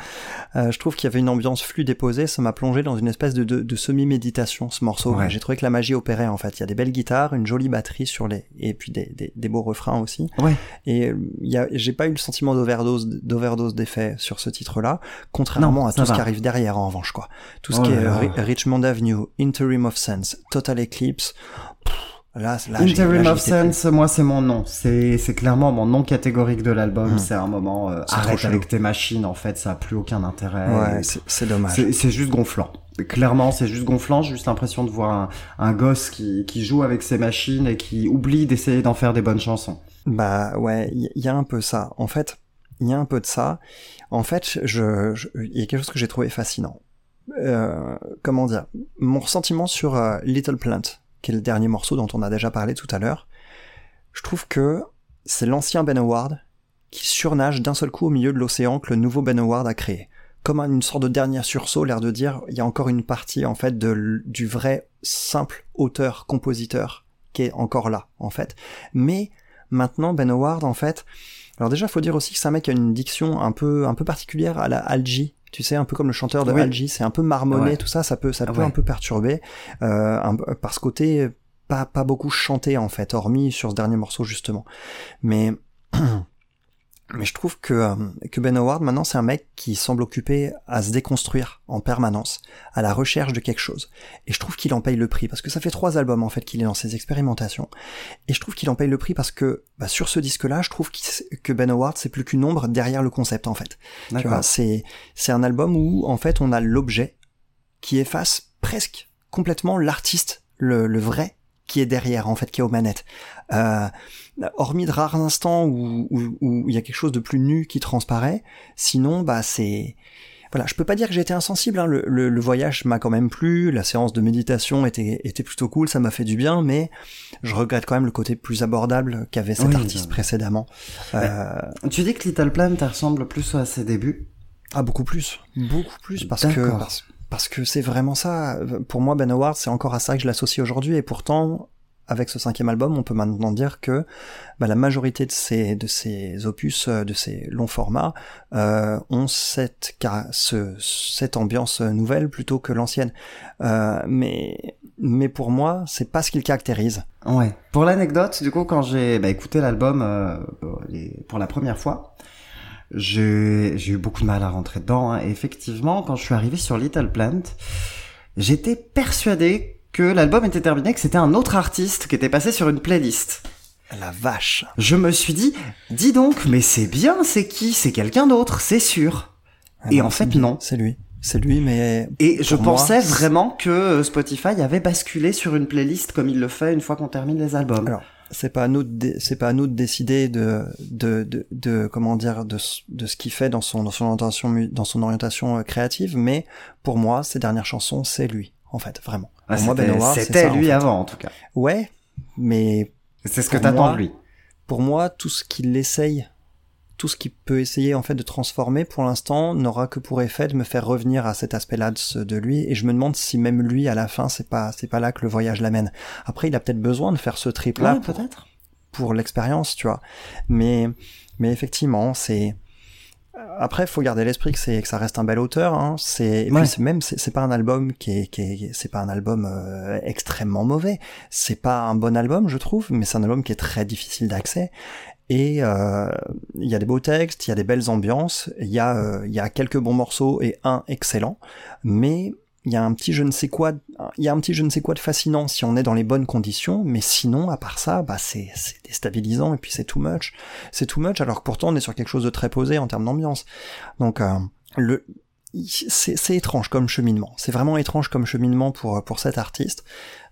[SPEAKER 3] Euh, je trouve qu'il y avait une ambiance flux déposée, ça m'a plongé dans une espèce de, de, de semi-méditation, ce morceau.
[SPEAKER 2] Ouais.
[SPEAKER 3] J'ai trouvé que la magie opérait, en fait. Il y a des belles guitares, une jolie batterie sur les, et puis des, des, des beaux refrains aussi.
[SPEAKER 2] Ouais.
[SPEAKER 3] Et euh, il y a, j'ai pas eu le sentiment d'overdose, d'overdose d'effets sur ce titre-là, contrairement
[SPEAKER 2] Non,
[SPEAKER 3] à
[SPEAKER 2] ça
[SPEAKER 3] tout ce qui arrive derrière, en revanche, quoi. Tout ce
[SPEAKER 2] Oh
[SPEAKER 3] qui est Richmond Avenue, Interim of Sense, Total Eclipse, là,
[SPEAKER 2] Interim of. Sense, moi c'est mon nom. C'est clairement mon nom catégorique de l'album.
[SPEAKER 3] Hmm.
[SPEAKER 2] C'est un moment euh, arrête avec tes machines. En fait, ça a plus aucun intérêt.
[SPEAKER 3] Ouais, c'est, dommage.
[SPEAKER 2] C'est juste gonflant. Clairement, c'est juste gonflant. J'ai juste l'impression de voir un, un gosse qui, qui joue avec ses machines et qui oublie d'essayer d'en faire des bonnes chansons.
[SPEAKER 3] Bah ouais, il y, y a un peu ça. En fait, il y a un peu de ça. En fait, je, je- il y a quelque chose que j'ai trouvé fascinant. Euh, comment dire? Mon ressentiment sur euh, Little Plant, qui le dernier morceau dont on a déjà parlé tout à l'heure, je trouve que c'est l'ancien Ben Howard qui surnage d'un seul coup au milieu de l'océan que le nouveau Ben Howard a créé. comme une sorte de dernier sursaut, l'air de dire, il y a encore une partie en fait de, du vrai simple auteur compositeur qui est encore là en fait. Mais maintenant Ben Howard en fait, alors déjà faut dire aussi que c'est un mec qui a une diction un peu un peu particulière à la Algie. Tu sais, un peu comme le chanteur de
[SPEAKER 2] Oui.
[SPEAKER 3] Algie, c'est un peu marmonné,
[SPEAKER 2] Ouais.
[SPEAKER 3] tout ça, ça peut, ça peut
[SPEAKER 2] Ouais.
[SPEAKER 3] un peu perturber, euh, un- par ce côté, pas, pas beaucoup chanté en fait, hormis sur ce dernier morceau justement. Mais *clears throat* mais je trouve que, euh, que Ben Howard, maintenant, c'est un mec qui semble occupé à se déconstruire en permanence, à la recherche de quelque chose. Et je trouve qu'il en paye le prix, parce que ça fait trois albums, en fait, qu'il est dans ses expérimentations. Et je trouve qu'il en paye le prix parce que, bah, sur ce disque-là, je trouve que Ben Howard, c'est plus qu'une ombre derrière le concept, en fait. Tu vois, c'est, c'est un album où, en fait, on a l'objet qui efface presque complètement l'artiste, le, le vrai, qui est derrière, en fait, qui est aux manettes. Euh, hormis de rares instants où, où, où il y a quelque chose de plus nu qui transparaît, sinon, bah, c'est, voilà, je peux pas dire que j'ai été insensible, hein. le, le, le voyage m'a quand même plu, la séance de méditation était, était plutôt cool, ça m'a fait du bien, mais je regrette quand même le côté plus abordable qu'avait cet
[SPEAKER 2] Oui,
[SPEAKER 3] artiste précédemment. Euh,
[SPEAKER 2] Tu dis que Little Plant elle ressemble plus à ses débuts?
[SPEAKER 3] Ah, beaucoup plus. Beaucoup plus, parce que, parce, parce que c'est vraiment ça. Pour moi, Ben Howard, c'est encore à ça que je l'associe aujourd'hui, et pourtant, avec ce cinquième album, on peut maintenant dire que bah, la majorité de ces, de ces opus, euh, de ces longs formats, euh, ont cette, ce, cette ambiance nouvelle plutôt que l'ancienne. Euh, mais, mais pour moi, c'est pas ce qu'il caractérise.
[SPEAKER 2] Ouais. Pour l'anecdote, du coup, quand j'ai bah, écouté l'album euh, pour la première fois, j'ai eu beaucoup de mal à rentrer dedans. hein. Et effectivement, quand je suis arrivé sur Little Plant, j'étais persuadé que l'album était terminé, que c'était un autre artiste qui était passé sur une playlist.
[SPEAKER 3] La vache.
[SPEAKER 2] Je me suis dit, dis donc, mais c'est bien, c'est qui? C'est quelqu'un d'autre, c'est sûr.
[SPEAKER 3] Ah
[SPEAKER 2] Et
[SPEAKER 3] non,
[SPEAKER 2] en fait, non.
[SPEAKER 3] C'est lui. C'est lui, mais
[SPEAKER 2] Et je
[SPEAKER 3] moi,
[SPEAKER 2] pensais vraiment que euh, Spotify avait basculé sur une playlist comme il le fait une fois qu'on termine les albums.
[SPEAKER 3] Alors, c'est pas à nous de c'est pas à nous de décider de de de, de comment dire de ce- de ce qu'il fait dans son dans son orientation dans son orientation euh, créative mais pour moi ses dernières chansons c'est lui en fait vraiment
[SPEAKER 2] Ah,
[SPEAKER 3] pour moi
[SPEAKER 2] c'était
[SPEAKER 3] en
[SPEAKER 2] lui
[SPEAKER 3] fait.
[SPEAKER 2] avant, en tout cas.
[SPEAKER 3] ouais mais
[SPEAKER 2] C'est ce que t'attends de lui.
[SPEAKER 3] pour moi tout ce qu'il essaye tout ce qu'il peut essayer en fait de transformer pour l'instant n'aura que pour effet de me faire revenir à cet aspect-là de, lui et je me demande si même lui à la fin c'est pas c'est pas là que le voyage l'amène après il a peut-être besoin de faire ce trip là
[SPEAKER 2] Ouais, peut-être.
[SPEAKER 3] pour l'expérience, tu vois. Mais, mais effectivement, c'est. Après, faut garder l'esprit que c'est que ça reste un bel auteur. Hein. C'est
[SPEAKER 2] Ouais.
[SPEAKER 3] même c'est c'est pas un album qui est qui est c'est pas un album euh, extrêmement mauvais. C'est pas un bon album, je trouve, mais c'est un album qui est très difficile d'accès. Et euh, il y a des beaux textes, il y a des belles ambiances, il y a euh, y a quelques bons morceaux et un excellent, mais il y a un petit je ne sais quoi, il y a un petit je ne sais quoi de fascinant si on est dans les bonnes conditions, mais sinon, à part ça, bah c'est c'est déstabilisant et puis c'est too much. C'est too much alors que pourtant on est sur quelque chose de très posé en termes d'ambiance. Donc euh, le c'est étrange comme cheminement. C'est vraiment étrange comme cheminement pour pour cet artiste.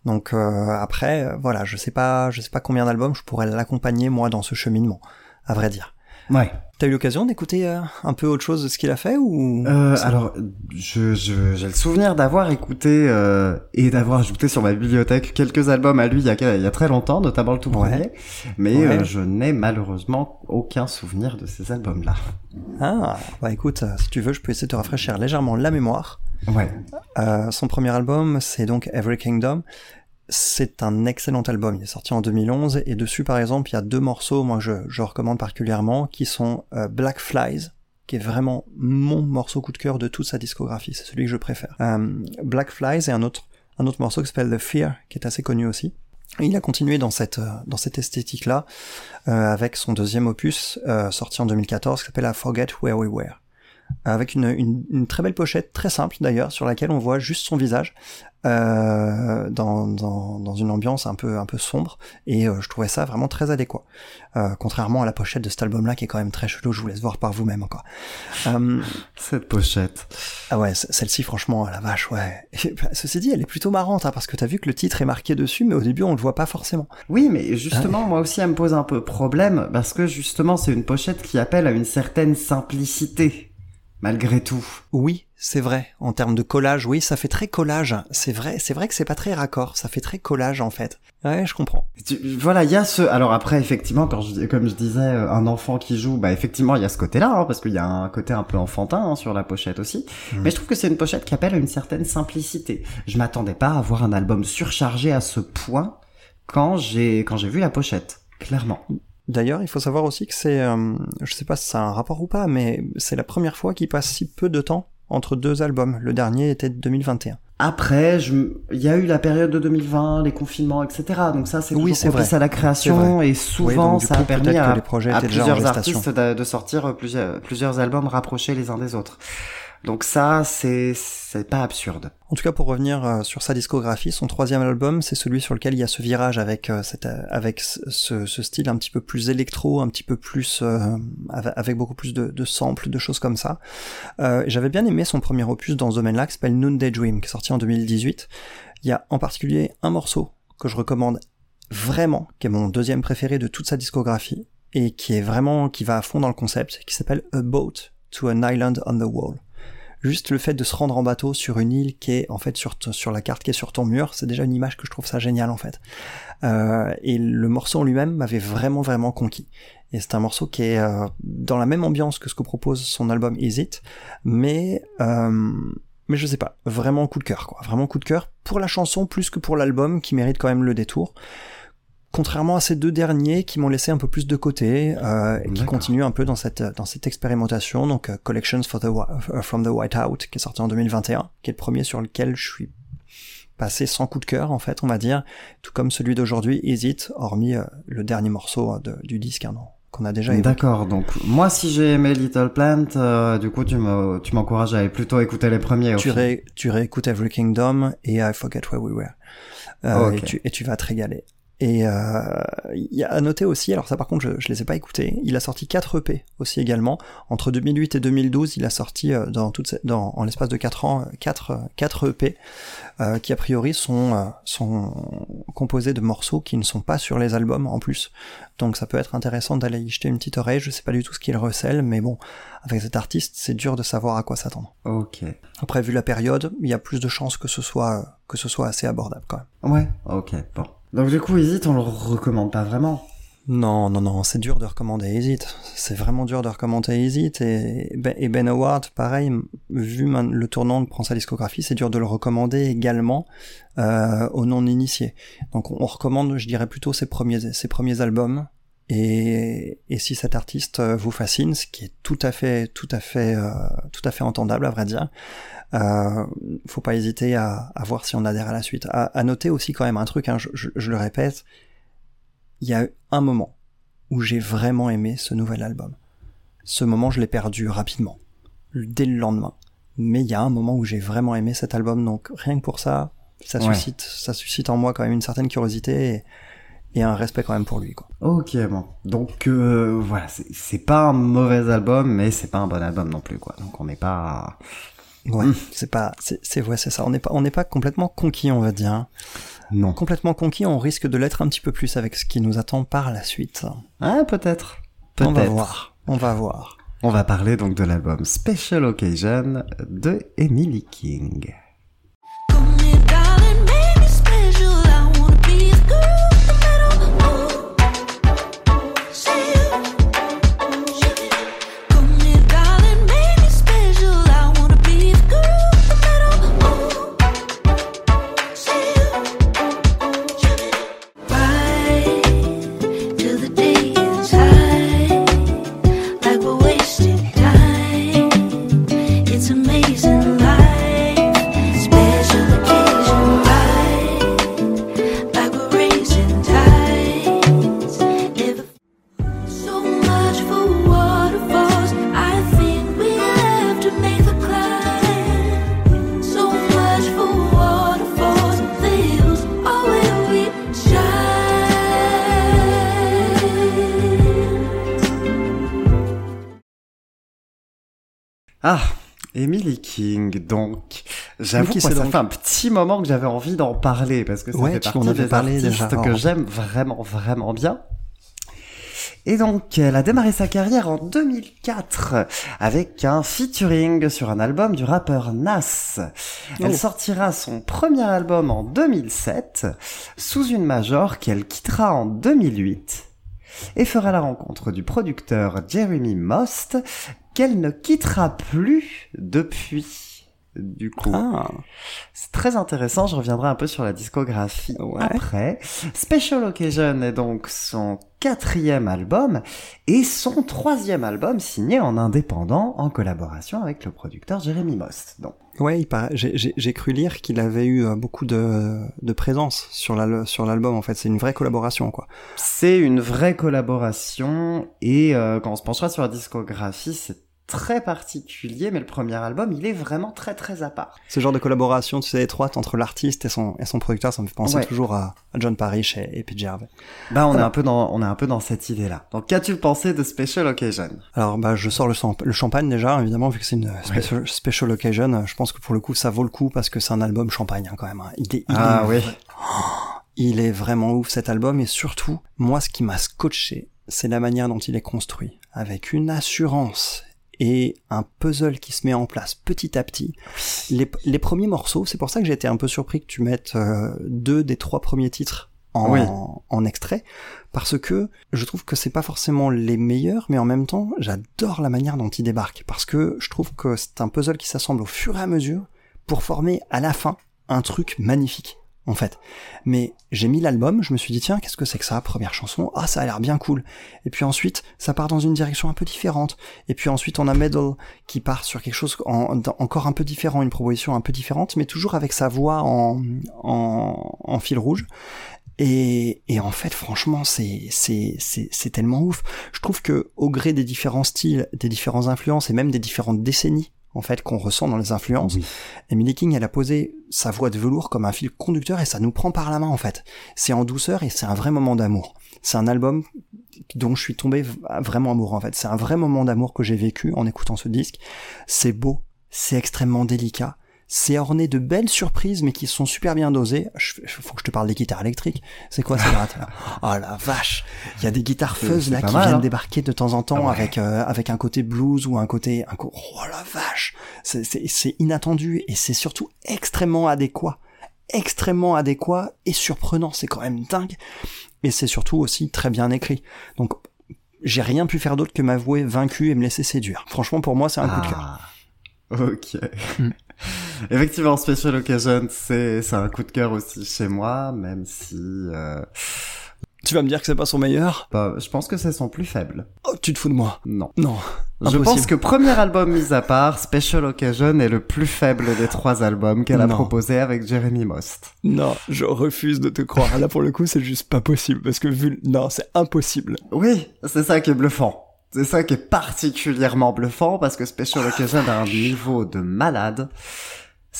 [SPEAKER 3] Donc euh, après euh, voilà, je sais pas je sais pas combien d'albums je pourrais l'accompagner moi dans ce cheminement, à vrai dire.
[SPEAKER 2] Ouais.
[SPEAKER 3] T'as eu l'occasion d'écouter euh, un peu autre chose de ce qu'il a fait ou
[SPEAKER 2] Euh, alors, je, je, j'ai le souvenir d'avoir écouté euh, et d'avoir ajouté sur ma bibliothèque quelques albums à lui il y a, il y a très longtemps, notamment le tout
[SPEAKER 3] Ouais.
[SPEAKER 2] premier. Mais
[SPEAKER 3] Ouais.
[SPEAKER 2] euh, je n'ai malheureusement aucun souvenir de ces albums-là.
[SPEAKER 3] Ah, bah écoute, euh, si tu veux, je peux essayer de te rafraîchir légèrement la mémoire.
[SPEAKER 2] Ouais.
[SPEAKER 3] Euh, son premier album, c'est donc Every Kingdom. C'est un excellent album. Il est sorti en 2011 et dessus, par exemple, il y a deux morceaux, moi je, je recommande particulièrement, qui sont euh, Black Flies, qui est vraiment mon morceau coup de cœur de toute sa discographie. C'est celui que je préfère. Euh, Black Flies et un autre, un autre morceau qui s'appelle The Fear, qui est assez connu aussi. Et il a continué dans cette, euh, dans cette esthétique-là, avec son deuxième opus, sorti en 2014, qui s'appelle I Forget Where We Were avec une, une, une très belle pochette, très simple d'ailleurs, sur laquelle on voit juste son visage euh, dans, dans, dans une ambiance un peu un peu sombre, et euh, je trouvais ça vraiment très adéquat. Euh, contrairement à la pochette de cet album-là qui est quand même très chelou, je vous laisse voir par vous-même encore. Euh, *laughs*
[SPEAKER 2] Cette pochette.
[SPEAKER 3] ah ouais, celle-ci franchement, la vache, ouais. Et, *laughs* bah, ceci dit, elle est plutôt marrante, hein, parce que t'as vu que le titre est marqué dessus, mais au début on le voit pas forcément.
[SPEAKER 2] Oui, mais justement, moi aussi, elle me pose un peu problème parce que justement, c'est une pochette qui appelle à une certaine simplicité. Malgré tout.
[SPEAKER 3] Oui, c'est vrai. En termes de collage, oui, ça fait très collage. C'est vrai, c'est vrai que c'est pas très raccord. Ça fait très collage en fait. Ouais, je comprends.
[SPEAKER 2] Voilà, il y a ce. Alors après, effectivement, quand je, comme je disais, euh, un enfant qui joue, bah effectivement, il y a ce côté-là, hein, parce qu'il y a un côté un peu enfantin hein, sur la pochette aussi.
[SPEAKER 3] Mhm.
[SPEAKER 2] Mais je trouve que c'est une pochette qui appelle à une certaine simplicité. Je m'attendais pas à voir un album surchargé à ce point quand j'ai quand j'ai vu la pochette. Clairement.
[SPEAKER 3] D'ailleurs, il faut savoir aussi que c'est, euh, je sais pas si ça a un rapport ou pas, mais c'est la première fois qu'il passe si peu de temps entre deux albums. Le dernier était de 2021.
[SPEAKER 2] Après, je il y a eu la période de 2020, les confinements, etc. Donc ça, c'est
[SPEAKER 3] Oui, c'est vrai.
[SPEAKER 2] à la création et souvent ça
[SPEAKER 3] coup,
[SPEAKER 2] a permis à, plusieurs artistes de, de sortir plusieurs, plusieurs albums rapprochés les uns des autres. Donc ça, c'est c'est pas absurde.
[SPEAKER 3] En tout cas, pour revenir euh, sur sa discographie, son troisième album, c'est celui sur lequel il y a ce virage avec euh, cette, euh, avec ce, ce- style un petit peu plus électro, un petit peu plus euh, avec beaucoup plus de, de samples, de choses comme ça. Euh, J'avais bien aimé son premier opus dans ce domaine-là, qui s'appelle Noonday Dream, qui est sorti en 2018. Il y a en particulier un morceau que je recommande vraiment, qui est mon deuxième préféré de toute sa discographie, et qui est vraiment, qui va à fond dans le concept, qui s'appelle A Boat to an Island on the Wall. Juste le fait de se rendre en bateau sur une île qui est en fait sur, sur la carte qui est sur ton mur, c'est déjà une image que je trouve ça génial en fait. Euh, et le morceau en lui-même m'avait vraiment vraiment conquis. Et c'est un morceau qui est euh, dans la même ambiance que ce que propose son album Is It, mais euh, mais je sais pas, vraiment coup de cœur quoi, vraiment coup de cœur pour la chanson plus que pour l'album qui mérite quand même le détour. Contrairement à ces deux derniers qui m'ont laissé un peu plus de côté, euh, et qui continuent un peu dans cette dans cette expérimentation, donc euh, Collections for the, euh, from the Whiteout qui est sorti en 2021, qui est le premier sur lequel je suis passé sans coup de cœur en fait, on va dire, tout comme celui d'aujourd'hui, Is It, hormis euh, le dernier morceau euh, de- du disque hein, non, qu'on a déjà évoqué.
[SPEAKER 2] D'accord. Donc moi, si j'ai aimé Little Plant, euh, du coup, tu me tu m'encourages à aller plutôt écouter les premiers.
[SPEAKER 3] Tu, ré, tu réécoutes Every Kingdom et I Forget Where We Were. Euh, et, tu, et tu vas te régaler. Et euh, il y a à noter aussi, alors ça par contre je, je les ai pas écoutés, il a sorti 4 EP aussi également. Entre 2008 et 2012, il a sorti euh, dans toute cette- dans, en l'espace de 4 ans 4, 4 EP euh, qui a priori sont, euh, sont composés de morceaux qui ne sont pas sur les albums en plus. Donc ça peut être intéressant d'aller y jeter une petite oreille, je sais pas du tout ce qu'il recèle, mais bon, avec cet artiste, c'est dur de savoir à quoi s'attendre.
[SPEAKER 2] Ok.
[SPEAKER 3] Après, vu la période, il y a plus de chances que ce soit que ce soit assez abordable quand même.
[SPEAKER 2] Ouais. Ok. Bon. Donc du coup, Easy, on le recommande pas vraiment.
[SPEAKER 3] Non, non, non, c'est dur de recommander Hésite. C'est vraiment dur de recommander Hésite. Et, Ben- et Ben Howard, pareil, vu le tournant que prend sa discographie, c'est dur de le recommander également euh, aux non-initiés. Donc on, recommande, je dirais plutôt ses premiers albums. Et, et si cet artiste euh, vous fascine, ce qui est tout à fait, tout à fait, euh, tout à fait entendable à vrai dire, euh, faut pas hésiter à, à voir si on adhère à la suite. À, à noter aussi quand même un truc, hein, je, je- je le répète, il y a eu un moment où j'ai vraiment aimé ce nouvel album. Ce moment, je l'ai perdu rapidement, dès le lendemain. Mais il y a un moment où j'ai vraiment aimé cet album, donc rien que pour ça, ça
[SPEAKER 2] Ouais.
[SPEAKER 3] suscite, ça suscite en moi quand même une certaine curiosité et, et un respect quand même pour lui, quoi.
[SPEAKER 2] Ok, bon. Donc euh, voilà, c'est- pas un mauvais album, mais c'est pas un bon album non plus, quoi. Donc on n'est pas.
[SPEAKER 3] Ouais,
[SPEAKER 2] Mm.
[SPEAKER 3] c'est pas, c'est, ouais, c'est ça. On n'est pas, on n'est pas complètement conquis, on va dire. hein.
[SPEAKER 2] Non.
[SPEAKER 3] Complètement conquis, on risque de l'être un petit peu plus avec ce qui nous attend par la suite.
[SPEAKER 2] Ah, peut-être.
[SPEAKER 3] On va voir, on va voir.
[SPEAKER 2] On va parler donc de l'album Special Occasion de Emily King. Ah, Emily King, donc. J'avoue que ça
[SPEAKER 3] donc
[SPEAKER 2] fait un petit moment que j'avais envie d'en parler parce que ça
[SPEAKER 3] Ouais,
[SPEAKER 2] fait partie
[SPEAKER 3] en
[SPEAKER 2] des
[SPEAKER 3] parlé
[SPEAKER 2] artistes
[SPEAKER 3] déjà
[SPEAKER 2] que j'aime vraiment, vraiment bien. Et donc, elle a démarré sa carrière en 2004 avec un featuring sur un album du rappeur Nas. Elle
[SPEAKER 3] Oh.
[SPEAKER 2] sortira son premier album en 2007 sous une major qu'elle quittera en 2008 et fera la rencontre du producteur Jeremy Most qu'elle ne quittera plus depuis. Du coup,
[SPEAKER 3] Ah,
[SPEAKER 2] c'est très intéressant, je reviendrai un peu sur la discographie
[SPEAKER 3] Ouais.
[SPEAKER 2] après. Special Occasion est donc son quatrième album et son troisième album signé en indépendant en collaboration avec le producteur Jeremy Most. Donc,
[SPEAKER 3] ouais, j'ai- cru lire qu'il avait eu euh, beaucoup de, de présence sur l'album. En fait, c'est une vraie collaboration, quoi.
[SPEAKER 2] c'est une vraie collaboration et euh, quand on se penchera sur la discographie, c'est très particulier, mais le premier album, il est vraiment très très à part.
[SPEAKER 3] Ce genre de collaboration, tu sais, étroite entre l'artiste et son et son producteur, ça me fait penser
[SPEAKER 2] Ouais.
[SPEAKER 3] toujours à, à John Parrish et, et PJ Harvey.
[SPEAKER 2] Bah, on est un peu dans, on est un peu dans cette idée-là. Donc, qu'as-tu pensé de Special Occasion?
[SPEAKER 3] Alors, bah, je sors le, champ- le champagne déjà, évidemment, vu que c'est une special, special occasion. Je pense que pour le coup, ça vaut le coup parce que c'est un album champagne hein, quand même. hein. Il est, il
[SPEAKER 2] Ah
[SPEAKER 3] est
[SPEAKER 2] oui. *gasps*
[SPEAKER 3] Il est vraiment ouf cet album et surtout, moi ce qui m'a scotché, c'est la manière dont il est construit, avec une assurance et un puzzle qui se met en place petit à petit. Les, les premiers morceaux, c'est pour ça que j'ai été un peu surpris que tu mettes euh, deux des trois premiers titres en,
[SPEAKER 2] Oui.
[SPEAKER 3] en extrait, parce que je trouve que c'est pas forcément les meilleurs, mais en même temps, j'adore la manière dont ils débarquent, parce que je trouve que c'est un puzzle qui s'assemble au fur et à mesure pour former à la fin un truc magnifique en fait. Mais j'ai mis l'album, je me suis dit tiens, qu'est-ce que c'est que ça Première chanson, ah ça a l'air bien cool. Et puis ensuite, ça part dans une direction un peu différente. Et puis ensuite, on a Metal qui part sur quelque chose encore un peu différent, une proposition un peu différente, mais toujours avec sa voix en, en, en fil rouge. Et, et en fait, franchement, c'est c'est c'est tellement ouf. Je trouve que au gré des différents styles, des différentes influences et même des différentes décennies en fait qu'on ressent dans les influences,
[SPEAKER 2] Oui.
[SPEAKER 3] Emily King, elle a posé sa voix de velours comme un fil conducteur et ça nous prend par la main en fait. C'est en douceur et c'est un vrai moment d'amour. C'est un album dont je suis tombé vraiment amoureux en fait. C'est un vrai moment d'amour que j'ai vécu en écoutant ce disque. C'est beau, c'est extrêmement délicat. C'est orné de belles surprises, mais qui sont super bien dosées. Je- je- faut que je te parle des guitares électriques. C'est quoi ces grattes là Oh la vache! Il y a des guitares fuzz là qui
[SPEAKER 2] mal,
[SPEAKER 3] viennent
[SPEAKER 2] hein.
[SPEAKER 3] débarquer de temps en temps
[SPEAKER 2] Ah ouais.
[SPEAKER 3] avec euh, avec un côté blues ou un côté un co- oh la vache! C'est c'est c'est inattendu et c'est surtout extrêmement adéquat. Extrêmement adéquat et surprenant. C'est quand même dingue. Et c'est surtout aussi très bien écrit. Donc j'ai rien pu faire d'autre que m'avouer vaincu et me laisser séduire. Franchement pour moi c'est un coup de cœur.
[SPEAKER 2] Ah, Ok. *laughs* Effectivement, Special Occasion, c'est un coup de cœur aussi chez moi, même si euh,
[SPEAKER 3] tu vas me dire que c'est pas son meilleur?
[SPEAKER 2] Bah, je pense que c'est son plus faible.
[SPEAKER 3] oh tu te fous de moi?
[SPEAKER 2] Non.
[SPEAKER 3] non
[SPEAKER 2] Je pense que premier album mis à part, Special Occasion est le plus faible des trois albums qu'elle a proposé avec Jeremy Most.
[SPEAKER 3] non je refuse de te croire là pour le coup c'est juste pas possible parce que vu non c'est impossible
[SPEAKER 2] Oui, c'est ça qui est bluffant. C'est ça qui est particulièrement bluffant parce que Special Occasion a un niveau de malade.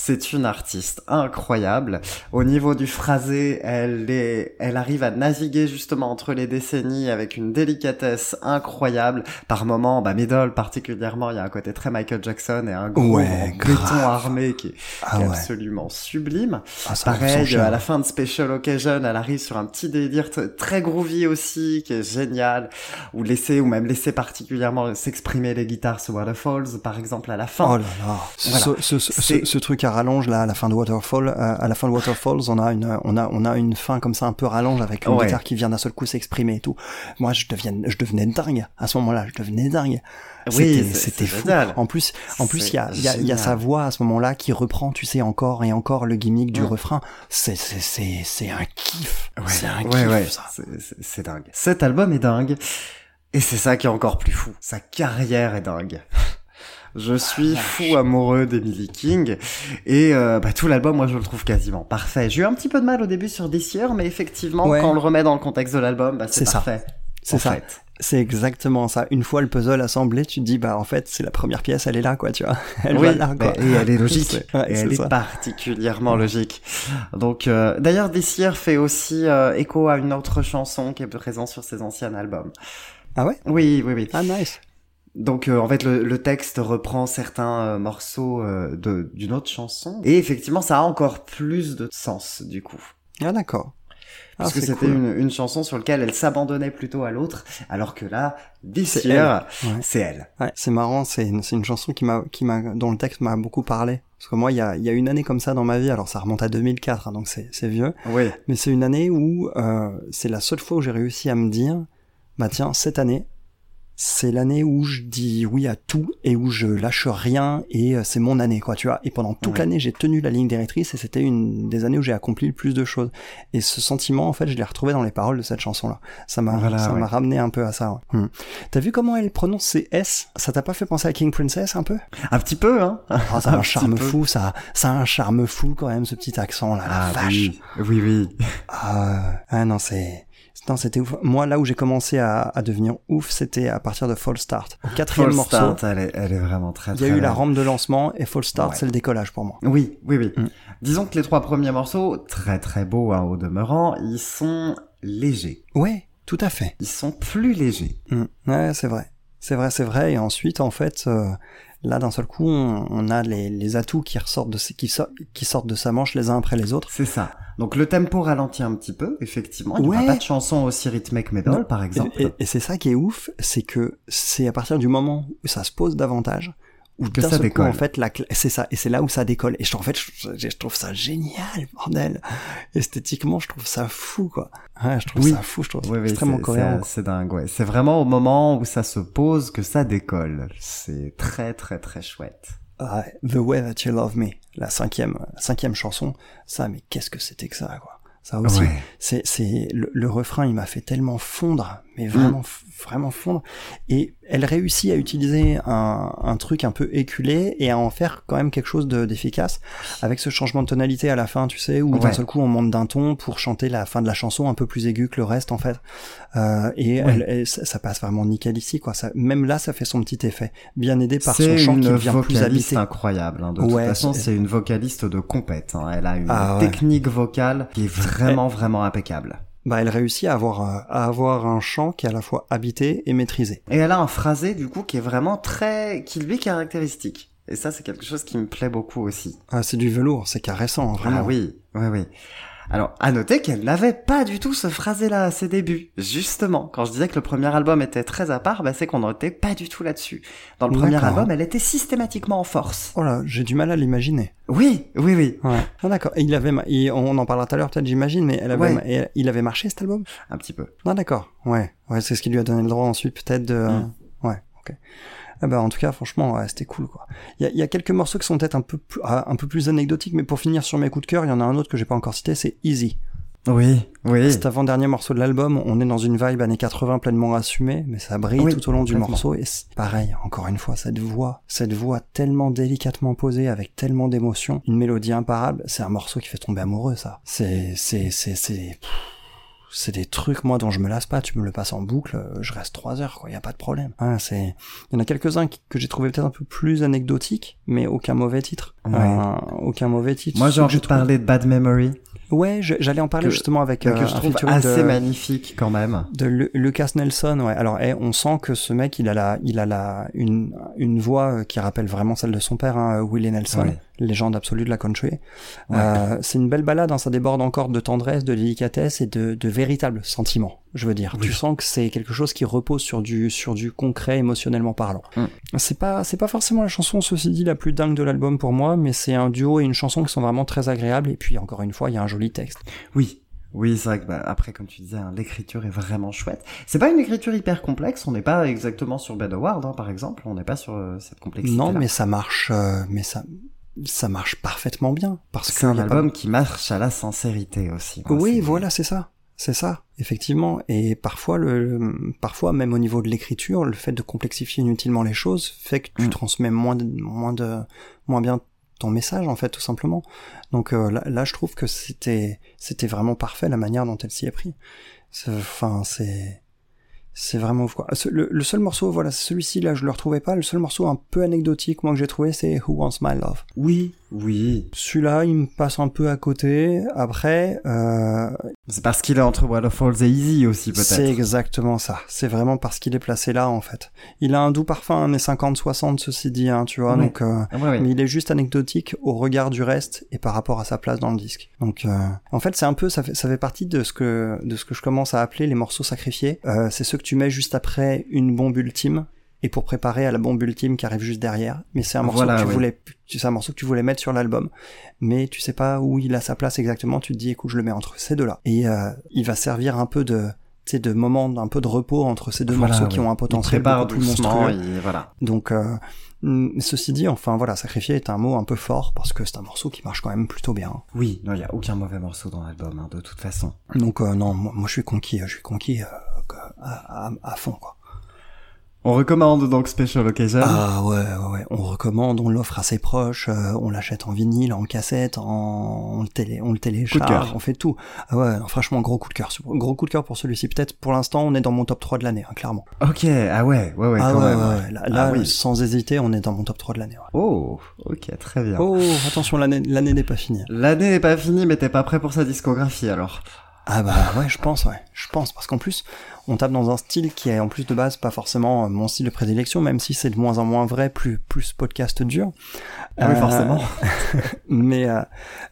[SPEAKER 2] C'est une artiste incroyable. Au niveau du phrasé, elle est, elle arrive à naviguer justement entre les décennies avec une délicatesse incroyable. Par moments, bah, Middle particulièrement, il y a un côté très Michael Jackson et un gros
[SPEAKER 3] Ouais,
[SPEAKER 2] béton armé qui est,
[SPEAKER 3] ah
[SPEAKER 2] qui est
[SPEAKER 3] ouais
[SPEAKER 2] absolument sublime.
[SPEAKER 3] Ah,
[SPEAKER 2] Pareil, à la fin de Special Occasion, elle arrive sur un petit délire très groovy aussi, qui est génial, ou laisser, ou même laisser particulièrement s'exprimer les guitares sur Waterfalls, par exemple, à la fin.
[SPEAKER 3] Oh là là,
[SPEAKER 2] Voilà.
[SPEAKER 3] ce, ce, ce, ce truc à rallonge là à la fin de Waterfall, euh, à la fin de Waterfalls, on a une, on a, on a une fin comme ça un peu rallonge avec une
[SPEAKER 2] Ouais.
[SPEAKER 3] guitare qui vient d'un seul coup s'exprimer et tout. Moi, je deviens, je devenais dingue à ce moment-là, je devenais dingue.
[SPEAKER 2] Oui,
[SPEAKER 3] C'était- fou.
[SPEAKER 2] génial.
[SPEAKER 3] En plus, en plus, il y a, il y, a, y a sa voix à ce moment-là qui reprend, tu sais, encore et encore le gimmick du refrain. C'est, c'est, c'est, c'est un kiff.
[SPEAKER 2] Ouais,
[SPEAKER 3] c'est un kiff,
[SPEAKER 2] c'est dingue. Cet album est dingue, et c'est ça qui est encore plus fou. Sa carrière est dingue. Je suis fou amoureux d'Emily King et euh, bah, tout l'album moi je le trouve quasiment parfait. J'ai eu un petit peu de mal au début sur This Year mais effectivement
[SPEAKER 3] Ouais.
[SPEAKER 2] quand on le remet dans le contexte de l'album bah, c'est parfait.
[SPEAKER 3] C'est ça. C'est exactement ça. Une fois le puzzle assemblé, tu te dis, bah, en fait, c'est la première pièce, elle est là, quoi, tu vois. *laughs* Elle
[SPEAKER 2] oui,
[SPEAKER 3] va là, quoi.
[SPEAKER 2] bah, et elle est logique. *laughs*
[SPEAKER 3] Ouais,
[SPEAKER 2] et elle est particulièrement logique. Donc, euh, d'ailleurs, This Year fait aussi euh, écho à une autre chanson qui est présente sur ses anciens albums.
[SPEAKER 3] Ah ouais?
[SPEAKER 2] Oui, oui, oui.
[SPEAKER 3] Ah, nice.
[SPEAKER 2] Donc, euh, en fait, le, le texte reprend certains euh, morceaux euh, de d'une autre chanson. Et effectivement, ça a encore plus de sens, du coup.
[SPEAKER 3] Ah, d'accord. Ah,
[SPEAKER 2] Puisque
[SPEAKER 3] c'est
[SPEAKER 2] c'était
[SPEAKER 3] cool.
[SPEAKER 2] une, une chanson sur laquelle elle s'abandonnait plutôt à l'autre, alors que là, This
[SPEAKER 3] C'est
[SPEAKER 2] Year,
[SPEAKER 3] elle.
[SPEAKER 2] C'est elle.
[SPEAKER 3] Ouais, c'est marrant, c'est une, c'est une chanson qui m'a, qui m'a, dont le texte m'a beaucoup parlé. Parce que moi, il y a, il y a une année comme ça dans ma vie, alors ça remonte à 2004, hein, donc c'est, c'est vieux.
[SPEAKER 2] Oui.
[SPEAKER 3] Mais c'est une année où euh, c'est la seule fois où j'ai réussi à me dire, bah tiens, cette année, c'est l'année où je dis oui à tout et où je lâche rien et euh, c'est mon année, quoi, tu vois. Et pendant toute
[SPEAKER 2] Ouais.
[SPEAKER 3] l'année, j'ai tenu la ligne directrice et c'était une des années où j'ai accompli le plus de choses. Et ce sentiment, en fait, je l'ai retrouvé dans les paroles de cette chanson-là. Ça m'a,
[SPEAKER 2] Voilà,
[SPEAKER 3] ça
[SPEAKER 2] ouais.
[SPEAKER 3] m'a ramené un peu à ça. ouais. Hmm. T'as vu comment elle prononce ses S? Ça t'a pas fait penser à King Princess un peu?
[SPEAKER 2] Un petit peu, hein.
[SPEAKER 3] Ah, ça a *laughs*
[SPEAKER 2] Un
[SPEAKER 3] charme fou, ça, ça a un charme fou quand même, ce petit accent là. La
[SPEAKER 2] Ah
[SPEAKER 3] vache.
[SPEAKER 2] oui, oui, oui.
[SPEAKER 3] Ah, ah non, c'est. C'était ouf. Moi, là où j'ai commencé à, à devenir ouf, c'était à partir de Fall Start. Au quatrième
[SPEAKER 2] Fall
[SPEAKER 3] morceau,
[SPEAKER 2] Start, elle est, elle est vraiment très,
[SPEAKER 3] il y a eu la rampe de lancement et Fall Start,
[SPEAKER 2] Ouais.
[SPEAKER 3] c'est le décollage pour moi.
[SPEAKER 2] Oui, oui, oui.
[SPEAKER 3] Mm.
[SPEAKER 2] Disons que les trois premiers morceaux, très très beaux hein, au demeurant, ils sont légers.
[SPEAKER 3] Ouais, tout à fait.
[SPEAKER 2] Ils sont plus légers.
[SPEAKER 3] Mm. Ouais, c'est vrai. C'est vrai, c'est vrai. Et ensuite, en fait, euh, là, d'un seul coup, on, on a les, les atouts qui ressortent de, qui, so- qui sortent de sa manche les uns après les autres.
[SPEAKER 2] C'est ça. Donc le tempo ralentit un petit peu, effectivement. Il n'y
[SPEAKER 3] Ouais.
[SPEAKER 2] aura pas de chanson aussi rythmée que Medal,
[SPEAKER 3] Non.
[SPEAKER 2] par exemple.
[SPEAKER 3] Et, et- et c'est ça qui est ouf, c'est que c'est à partir du moment où ça se pose davantage, où
[SPEAKER 2] Que ça
[SPEAKER 3] seul coup,
[SPEAKER 2] décolle.
[SPEAKER 3] en fait, la c'est ça, et c'est là où ça décolle. Et je, en fait, je, je- trouve ça génial, bordel. Esthétiquement, je trouve ça fou, quoi. Ouais, je trouve
[SPEAKER 2] Oui.
[SPEAKER 3] ça fou, je trouve ça
[SPEAKER 2] Oui, oui,
[SPEAKER 3] extrêmement cohérent.
[SPEAKER 2] c'est- dingue, ouais. C'est vraiment au moment où ça se pose que ça décolle. C'est très, très, très chouette.
[SPEAKER 3] Ah, The Way That You Love Me, la cinquième, la cinquième chanson, ça, mais qu'est-ce que c'était que ça, quoi. Ça aussi,
[SPEAKER 2] Ouais.
[SPEAKER 3] c'est, c'est, le, le refrain, il m'a fait tellement fondre, mais
[SPEAKER 2] Mm.
[SPEAKER 3] vraiment, vraiment fondre. Et elle réussit à utiliser un, un truc un peu éculé et à en faire quand même quelque chose de, d'efficace avec ce changement de tonalité à la fin, tu sais, où d'un seul coup on monte d'un ton pour chanter la fin de la chanson un peu plus aiguë que le reste, en fait. Euh, et
[SPEAKER 2] Ouais.
[SPEAKER 3] elle, elle- ça, ça passe vraiment nickel ici, quoi. Ça, même là, ça fait son petit effet. Bien aidé par son
[SPEAKER 2] C'est
[SPEAKER 3] chant qui devient plus
[SPEAKER 2] vocaliste
[SPEAKER 3] habité.
[SPEAKER 2] incroyable. hein. De
[SPEAKER 3] Ouais,
[SPEAKER 2] toute façon,
[SPEAKER 3] c'est-
[SPEAKER 2] c'est une vocaliste de compète. hein. Elle a une
[SPEAKER 3] Ah
[SPEAKER 2] technique vocale qui est vraiment, vraiment impeccable.
[SPEAKER 3] Bah, elle réussit à avoir, euh, à avoir un chant qui est à la fois habité et maîtrisé.
[SPEAKER 2] Et elle a un phrasé, du coup, qui est vraiment très... qui lui est caractéristique. Et ça, c'est quelque chose qui me plaît beaucoup aussi.
[SPEAKER 3] Ah, c'est du velours, c'est caressant, vraiment.
[SPEAKER 2] Ah oui, oui, oui. Alors, à noter qu'elle n'avait pas du tout ce phrasé-là à ses débuts. Justement, quand je disais que le premier album était très à part, bah, c'est qu'on n'était pas du tout là-dessus. Dans le premier album, elle était systématiquement en force.
[SPEAKER 3] Oh là, j'ai du mal à l'imaginer.
[SPEAKER 2] Oui, oui, oui.
[SPEAKER 3] Ouais. Ah d'accord. Et il avait, ma- on en parlera tout à l'heure peut-être, j'imagine, mais elle avait,
[SPEAKER 2] Ouais.
[SPEAKER 3] ma- et il avait marché cet album?
[SPEAKER 2] Un petit peu.
[SPEAKER 3] Ah d'accord. Ouais. Ouais, c'est ce qui lui a donné le droit ensuite peut-être de.
[SPEAKER 2] Mm.
[SPEAKER 3] Ouais. Ok. Ah bah en tout cas, franchement, ouais, c'était cool quoi. Il y a, y a quelques morceaux qui sont peut-être un peu plus, ah, un peu plus anecdotiques, mais pour finir sur mes coups de cœur, il y en a un autre que j'ai pas encore cité, c'est Easy.
[SPEAKER 2] Oui, oui.
[SPEAKER 3] Cet avant-dernier morceau de l'album, on est dans une vibe années 80 pleinement assumée, mais ça brille
[SPEAKER 2] Oui,
[SPEAKER 3] tout au long du morceau et c'est pareil, encore une fois, cette voix, cette voix tellement délicatement posée avec tellement d'émotion, une mélodie imparable, c'est un morceau qui fait tomber amoureux ça. C'est, c'est, c'est, c'est, c'est des trucs moi dont je me lasse pas, tu me le passes en boucle, euh, je reste trois heures quoi, y a pas de problème. Ah, c'est, il y en a quelques-uns qui- que j'ai trouvé peut-être un peu plus anecdotiques, mais aucun mauvais titre.
[SPEAKER 2] Ouais.
[SPEAKER 3] Euh, aucun mauvais titre.
[SPEAKER 2] Moi, j'ai envie de parler de Bad Memory,
[SPEAKER 3] Ouais, j'allais en parler
[SPEAKER 2] Que-
[SPEAKER 3] justement avec
[SPEAKER 2] que
[SPEAKER 3] euh,
[SPEAKER 2] je trouve assez
[SPEAKER 3] de-
[SPEAKER 2] magnifique quand même.
[SPEAKER 3] de Lu- Lucas Nelson, ouais. Alors, eh, on sent que ce mec, il a la, il a la, une, une voix euh, qui rappelle vraiment celle de son père, hein, Willie Nelson,
[SPEAKER 2] Ouais.
[SPEAKER 3] Légende absolue de la country.
[SPEAKER 2] Ouais.
[SPEAKER 3] Euh, c'est une belle balade, hein, ça déborde encore de tendresse, de délicatesse et de, de véritables sentiments. Je veux dire, tu sens que c'est quelque chose qui repose sur du, sur du concret émotionnellement parlant.
[SPEAKER 2] Mm.
[SPEAKER 3] C'est pas, c'est pas forcément la chanson, ceci dit, la plus dingue de l'album pour moi, mais c'est un duo et une chanson qui sont vraiment très agréables. Et puis, encore une fois, il y a un joli texte.
[SPEAKER 2] Oui. Oui, c'est vrai que bah, après, comme tu disais, hein, l'écriture est vraiment chouette. C'est pas une écriture hyper complexe. On n'est pas exactement sur Bad Award, hein, par exemple. On n'est pas sur euh, cette complexité.
[SPEAKER 3] Non, mais ça marche, euh, mais ça, ça marche parfaitement bien parce
[SPEAKER 2] c'est
[SPEAKER 3] que
[SPEAKER 2] un
[SPEAKER 3] a pas-
[SPEAKER 2] album qui marche à la sincérité aussi. hein.
[SPEAKER 3] Oui,
[SPEAKER 2] C'est-
[SPEAKER 3] voilà, c'est ça, c'est ça, effectivement. Et parfois, le, parfois même au niveau de l'écriture, le fait de complexifier inutilement les choses fait que tu
[SPEAKER 2] Mm.
[SPEAKER 3] transmets moins de, moins de, moins bien ton message en fait, tout simplement. Donc euh, là, là, je trouve que c'était, c'était vraiment parfait la manière dont elle s'y est pris. C'est- Enfin, c'est c'est vraiment ouf, quoi. Le, le seul morceau, voilà, celui-ci là, je le retrouvais pas. Le seul morceau un peu anecdotique, moi que j'ai trouvé, c'est Who Wants My Love.
[SPEAKER 2] Oui, Oui.
[SPEAKER 3] Celui-là, il me passe un peu à côté. Après, euh,
[SPEAKER 2] C'est parce qu'il est entre Waterfalls et Easy aussi,
[SPEAKER 3] c'est
[SPEAKER 2] peut-être.
[SPEAKER 3] exactement ça. C'est vraiment parce qu'il est placé là, en fait. Il a un doux parfum années 50-60, ceci dit, hein, tu vois. Donc, euh,
[SPEAKER 2] Ah ouais, ouais.
[SPEAKER 3] mais il est juste anecdotique au regard du reste et par rapport à sa place dans le disque. Donc, euh, en fait, c'est un peu, ça fait, ça fait partie de ce que, de ce que je commence à appeler les morceaux sacrifiés. Euh, c'est ceux que tu mets juste après une bombe ultime et pour préparer à la bombe ultime qui arrive juste derrière. Mais c'est un morceau
[SPEAKER 2] Voilà,
[SPEAKER 3] que tu
[SPEAKER 2] ouais.
[SPEAKER 3] voulais, c'est un morceau que tu voulais mettre sur l'album, mais tu sais pas où il a sa place exactement. Tu te dis, écoute, je le mets entre ces deux-là, et euh, il va servir un peu de, tu sais, de moment, un peu de repos entre ces deux
[SPEAKER 2] Voilà,
[SPEAKER 3] morceaux qui ont un potentiel beaucoup plus monstrueux.
[SPEAKER 2] et voilà.
[SPEAKER 3] Donc, euh, mm, ceci dit, enfin voilà, sacrifier est un mot un peu fort parce que c'est un morceau qui marche quand même plutôt bien.
[SPEAKER 2] Oui, non, il y a aucun mauvais morceau dans l'album, hein, de toute façon.
[SPEAKER 3] Donc euh, non, moi, moi, je suis conquis, je suis conquis euh, à, à, à fond quoi.
[SPEAKER 2] On recommande donc Special Occasion.
[SPEAKER 3] Ah ouais, ouais, ouais, on recommande, on l'offre à ses proches, euh, on l'achète en vinyle, en cassette, en on le, télé, on le télécharge, on fait tout. Ah ouais, franchement gros coup de cœur, gros coup de cœur pour celui-ci. Peut-être pour l'instant on est dans mon top 3 de l'année, hein, clairement.
[SPEAKER 2] Ok, ah ouais, ouais, ouais,
[SPEAKER 3] ah
[SPEAKER 2] quand
[SPEAKER 3] ouais,
[SPEAKER 2] même.
[SPEAKER 3] ouais, ouais, là, là,
[SPEAKER 2] Ah oui.
[SPEAKER 3] sans hésiter, on est dans mon top 3 de l'année. ouais.
[SPEAKER 2] Oh, ok, très bien.
[SPEAKER 3] Oh, attention, l'année l'année n'est pas finie.
[SPEAKER 2] L'année n'est pas finie, mais t'es pas prêt pour sa discographie, alors.
[SPEAKER 3] Ah bah ouais, je pense, ouais, je pense, parce qu'en plus, on tape dans un style qui est en plus de base pas forcément euh, mon style de prédilection, même si c'est de moins en moins vrai, plus plus podcast dur.
[SPEAKER 2] Ah oui,
[SPEAKER 3] Euh,
[SPEAKER 2] forcément. *laughs*
[SPEAKER 3] mais euh,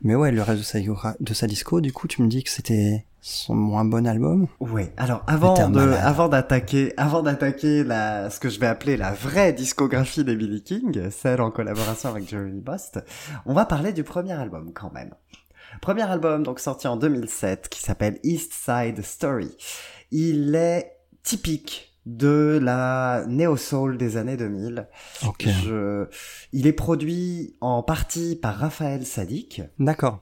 [SPEAKER 3] mais ouais, le reste de sa de sa disco, du coup, tu me dis que c'était son moins bon album.
[SPEAKER 2] Ouais. Alors avant de, avant d'attaquer, avant d'attaquer la, ce que je vais appeler la vraie discographie d'Emily King, celle en collaboration avec Jeremy Bost, on va parler du premier album quand même. Premier album donc sorti en 2007 qui s'appelle East Side Story. Il est typique de la neo soul des années 2000.
[SPEAKER 3] Ok.
[SPEAKER 2] Je... Il est produit en partie par Raphaël Sadik.
[SPEAKER 3] D'accord.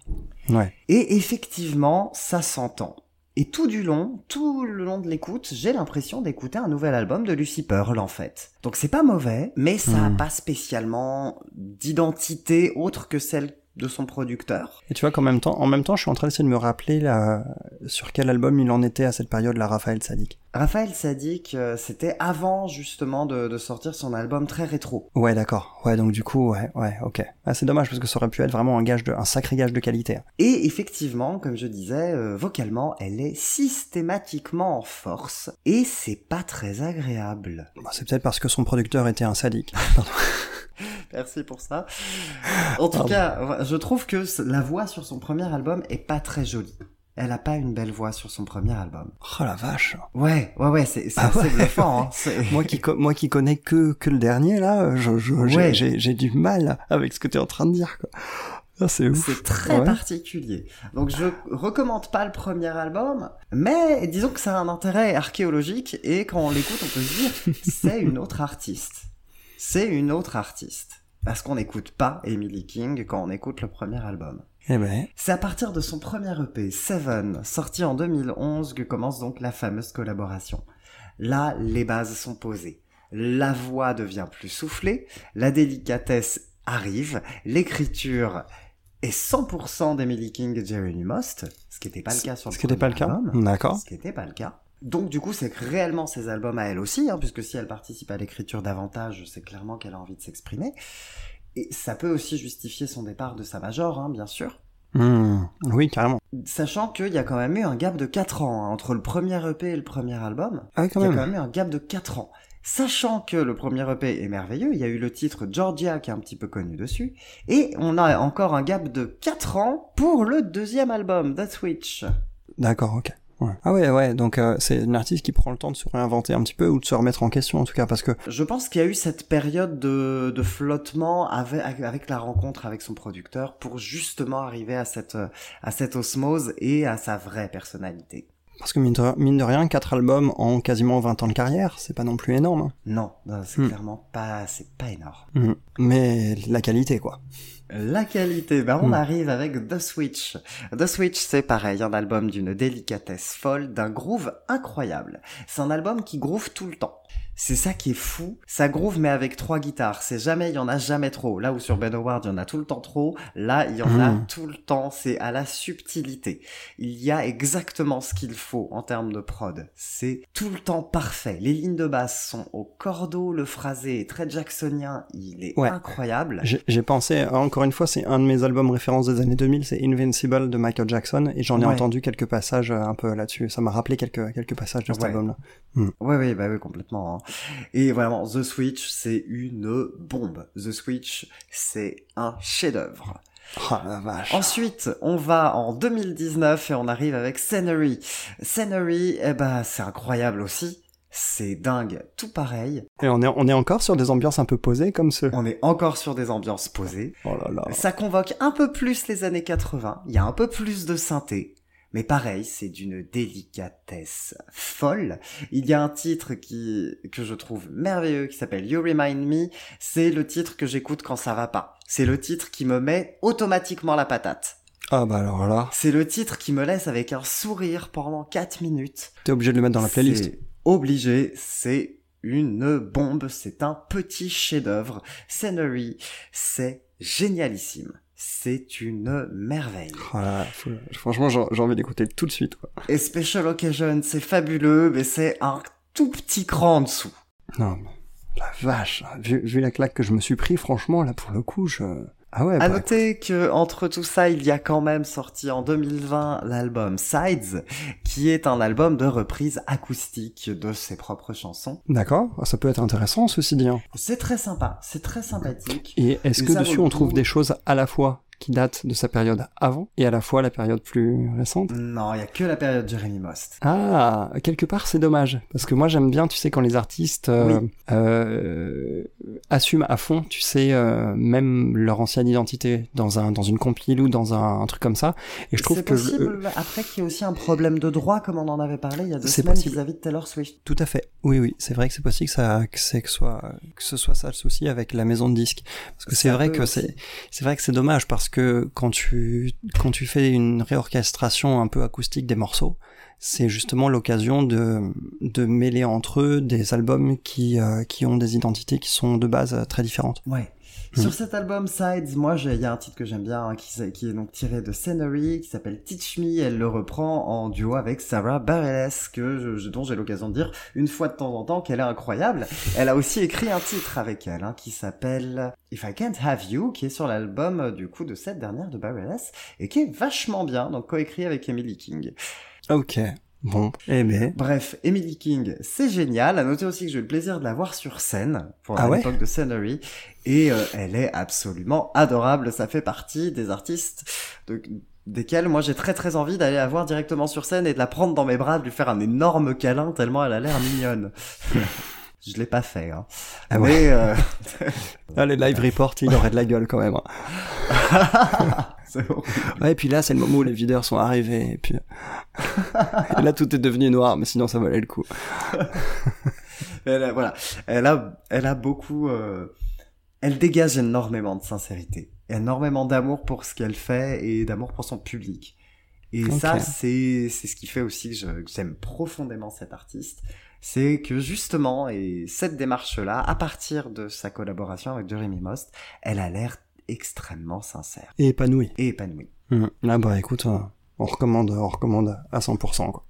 [SPEAKER 3] Ouais.
[SPEAKER 2] Et effectivement, ça s'entend. Et tout du long, tout le long de l'écoute, j'ai l'impression d'écouter un nouvel album de Lucy Pearl en fait. Donc c'est pas mauvais, mais ça a
[SPEAKER 3] Hmm.
[SPEAKER 2] pas spécialement d'identité autre que celle de son producteur.
[SPEAKER 3] Et tu vois qu'en même temps, en même temps, je suis en train d'essayer de me rappeler là, sur quel album il en était à cette période, la Raphaël Sadik.
[SPEAKER 2] Raphaël Sadik, euh, c'était avant justement de, de sortir son album très rétro.
[SPEAKER 3] Ouais, d'accord. Ouais, donc du coup, ouais, ouais, ok. Ah, c'est dommage parce que ça aurait pu être vraiment un gage de, un sacré gage de qualité.
[SPEAKER 2] Et effectivement, comme je disais, euh, vocalement, elle est systématiquement en force, et c'est pas très agréable.
[SPEAKER 3] Bah, c'est peut-être parce que son producteur était un sadique. *laughs* Pardon. *laughs*
[SPEAKER 2] Merci pour ça. En tout
[SPEAKER 3] Pardon.
[SPEAKER 2] cas, je trouve que la voix sur son premier album est pas très jolie. Elle a pas une belle voix sur son premier album.
[SPEAKER 3] Oh la vache.
[SPEAKER 2] Ouais, ouais, ouais, c'est c'est
[SPEAKER 3] Ah ouais.
[SPEAKER 2] bluffant. Hein. *laughs*
[SPEAKER 3] Moi qui, moi qui connais que, que le dernier, là, je, j'ai-
[SPEAKER 2] Ouais.
[SPEAKER 3] du mal avec ce que tu es en train de dire, quoi. Ah, c'est
[SPEAKER 2] très
[SPEAKER 3] Ouais.
[SPEAKER 2] particulier. Donc je recommande pas le premier album, mais disons que ça a un intérêt archéologique et quand on l'écoute, on peut se dire c'est une autre artiste. C'est une autre artiste. Parce qu'on n'écoute pas Emily King quand on écoute le premier album.
[SPEAKER 3] Eh ben,
[SPEAKER 2] C'est à partir de son premier EP, Seven, sorti en 2011, que commence donc la fameuse collaboration. Là, les bases sont posées. La voix devient plus soufflée, la délicatesse arrive, l'écriture est 100% d'Emily King et Jeremy Most, ce qui n'était pas le cas sur le
[SPEAKER 3] ce qui n'était pas le cas. D'accord.
[SPEAKER 2] Ce qui n'était pas le cas. Donc du coup, c'est que réellement ses albums à elle aussi, hein, puisque si elle participe à l'écriture davantage, c'est clairement qu'elle a envie de s'exprimer. Et ça peut aussi justifier son départ de sa major, hein, bien sûr.
[SPEAKER 3] Hmm. Oui, carrément.
[SPEAKER 2] Sachant qu'il y a quand même eu un gap de 4 ans hein, entre le premier EP et le premier album.
[SPEAKER 3] Ah oui, quand
[SPEAKER 2] Il y a quand même eu un gap de 4 ans. Sachant que le premier EP est merveilleux, il y a eu le titre Georgia qui est un petit peu connu dessus, et on a encore un gap de 4 ans pour le deuxième album, The Switch.
[SPEAKER 3] D'accord, ok. Ouais. Ah ouais, ouais, donc euh, c'est une artiste qui prend le temps de se réinventer un petit peu ou de se remettre en question en tout cas parce que
[SPEAKER 2] Je pense qu'il y a eu cette période de, de flottement avec, avec la rencontre avec son producteur pour justement arriver à cette, à cette osmose et à sa vraie personnalité.
[SPEAKER 3] parce que mine de, mine de rien, quatre albums en quasiment 20 ans de carrière, c'est pas non plus énorme. hein.
[SPEAKER 2] Non, non, c'est
[SPEAKER 3] Hmm.
[SPEAKER 2] clairement pas, c'est pas énorme.
[SPEAKER 3] Mhm. Mais la qualité quoi.
[SPEAKER 2] La qualité, ben on
[SPEAKER 3] Hmm.
[SPEAKER 2] arrive avec The Switch. The Switch, c'est pareil, un album d'une délicatesse folle, d'un groove incroyable. C'est un album qui groove tout le temps. C'est ça qui est fou. Ça groove mais avec trois guitares. C'est jamais, il y en a jamais trop. Là où sur Ben Howard, il y en a tout le temps trop. Là, il y en a
[SPEAKER 3] Hmm.
[SPEAKER 2] tout le temps. C'est à la subtilité. Il y a exactement ce qu'il faut en termes de prod. C'est tout le temps parfait. Les lignes de basse sont au cordeau. Le phrasé est très jacksonien. Il est
[SPEAKER 3] Ouais.
[SPEAKER 2] incroyable.
[SPEAKER 3] J'ai pensé, en- encore une fois, c'est un de mes albums références des années 2000, c'est Invincible de Michael Jackson, et j'en ai
[SPEAKER 2] Ouais.
[SPEAKER 3] entendu quelques passages euh, un peu là-dessus. Ça m'a rappelé quelques, quelques passages de cet
[SPEAKER 2] Ouais.
[SPEAKER 3] album-là.
[SPEAKER 2] Ouais, ouais, bah oui, complètement. hein. Et vraiment, The Switch, c'est une bombe. The Switch, c'est un chef-d'œuvre.
[SPEAKER 3] Ah la vache.
[SPEAKER 2] Ensuite, on va en 2019 et on arrive avec Scenery. Scenery, eh ben, c'est incroyable aussi. C'est dingue, tout pareil.
[SPEAKER 3] Et on est, on est encore sur des ambiances un peu posées comme ce.
[SPEAKER 2] On est encore sur des ambiances posées.
[SPEAKER 3] Oh là là.
[SPEAKER 2] Ça convoque un peu plus les années 80. Il y a un peu plus de synthé. Mais pareil, c'est d'une délicatesse folle. Il y a un titre qui, que je trouve merveilleux qui s'appelle You Remind Me. C'est le titre que j'écoute quand ça va pas. C'est le titre qui me met automatiquement la patate.
[SPEAKER 3] Ah bah alors là,
[SPEAKER 2] C'est le titre qui me laisse avec un sourire pendant 4 minutes.
[SPEAKER 3] t'es obligé de le mettre dans la playlist.
[SPEAKER 2] Obligé, c'est une bombe, c'est un petit chef-d'œuvre. Scenery, c'est génialissime. C'est une merveille.
[SPEAKER 3] Oh là là, faut- Franchement, j'ai envie d'écouter tout de suite. Quoi.
[SPEAKER 2] Et Special Occasion, c'est fabuleux, mais c'est un tout petit cran en dessous.
[SPEAKER 3] Non, mais la vache. Vu, vu la claque que je me suis pris, franchement, là, pour le coup, je... Ah ouais,
[SPEAKER 2] À
[SPEAKER 3] bah,
[SPEAKER 2] noter que entre tout ça, il y a quand même sorti en 2020 l'album Sides, qui est un album de reprise acoustique de ses propres chansons.
[SPEAKER 3] D'accord, ça peut être intéressant, ceci dit. hein.
[SPEAKER 2] C'est très sympa, c'est très sympathique.
[SPEAKER 3] Et est-ce que dessus on trouve des choses à la fois qui datent de sa période avant et à la fois la période plus récente
[SPEAKER 2] Non, il y a que la période Jeremy Most.
[SPEAKER 3] Ah, quelque part c'est dommage parce que moi j'aime bien, tu sais, quand les artistes euh,
[SPEAKER 2] Oui.
[SPEAKER 3] euh, assument à fond, tu sais, euh, même leur ancienne identité dans un dans une compile ou dans un, un truc comme ça. Et je trouve
[SPEAKER 2] C'est
[SPEAKER 3] que
[SPEAKER 2] possible après qu'il y ait aussi un problème de droit, comme on en avait parlé il y a deux semaines
[SPEAKER 3] possible.
[SPEAKER 2] vis-à-vis de Taylor Swift.
[SPEAKER 3] Tout à fait. Oui, oui, c'est vrai que c'est possible que ça, que que soit, que ce soit ça le souci avec la maison de disques. Parce que c'est vrai
[SPEAKER 2] peut
[SPEAKER 3] que c'est, c'est vrai que c'est dommage parce que quand tu, quand tu fais une réorchestration un peu acoustique des morceaux, c'est justement l'occasion de, de mêler entre eux des albums qui, euh, qui ont des identités qui sont de base euh, très différentes. Hmm.
[SPEAKER 2] Sur cet album Sides, moi, j'ai- il y a un titre que j'aime bien, hein, qui, est donc tiré de Scenery, qui s'appelle Teach Me. Elle le reprend en duo avec Sarah Bareilles, que je- je- dont j'ai l'occasion de dire une fois de temps en temps qu'elle est incroyable. *laughs* Elle a aussi écrit un titre avec elle, hein, qui s'appelle If I Can't Have You, qui est sur l'album, euh, du coup, de cette dernière de Bareilles, et qui est vachement bien, donc coécrit avec Emily King.
[SPEAKER 3] Ok. Bon. Eh ben.
[SPEAKER 2] Bref, Emily King, c'est génial. À noter aussi que j'ai eu le plaisir de la voir sur scène pour
[SPEAKER 3] Ah ouais
[SPEAKER 2] l'époque de Scenery. Et euh, elle est absolument adorable. Ça fait partie des artistes de- desquels moi j'ai très très envie d'aller la voir directement sur scène et de la prendre dans mes bras, de lui faire un énorme câlin tellement elle a l'air mignonne. *laughs* Je l'ai pas fait, hein.
[SPEAKER 3] Ah ouais.
[SPEAKER 2] Mais euh, *laughs*
[SPEAKER 3] Ah, les live reports, il aurait de la gueule quand même. hein. *laughs* Ouais, et puis là, c'est le moment où les videurs sont arrivés, et puis... et là, tout est devenu noir, mais sinon, ça valait le coup. *laughs*
[SPEAKER 2] Elle a, voilà, elle a, elle a beaucoup, euh, elle dégage énormément de sincérité, énormément d'amour pour ce qu'elle fait et d'amour pour son public. Et ça, c'est, ce qui fait aussi que j'aime profondément cet artiste. C'est que justement, et cette démarche-là, à partir de sa collaboration avec Jeremy Most, elle a l'air extrêmement sincère
[SPEAKER 3] Et épanoui.
[SPEAKER 2] et épanouie.
[SPEAKER 3] Mhm. Là, bah écoute, euh, on recommande, on recommande à 100%, quoi.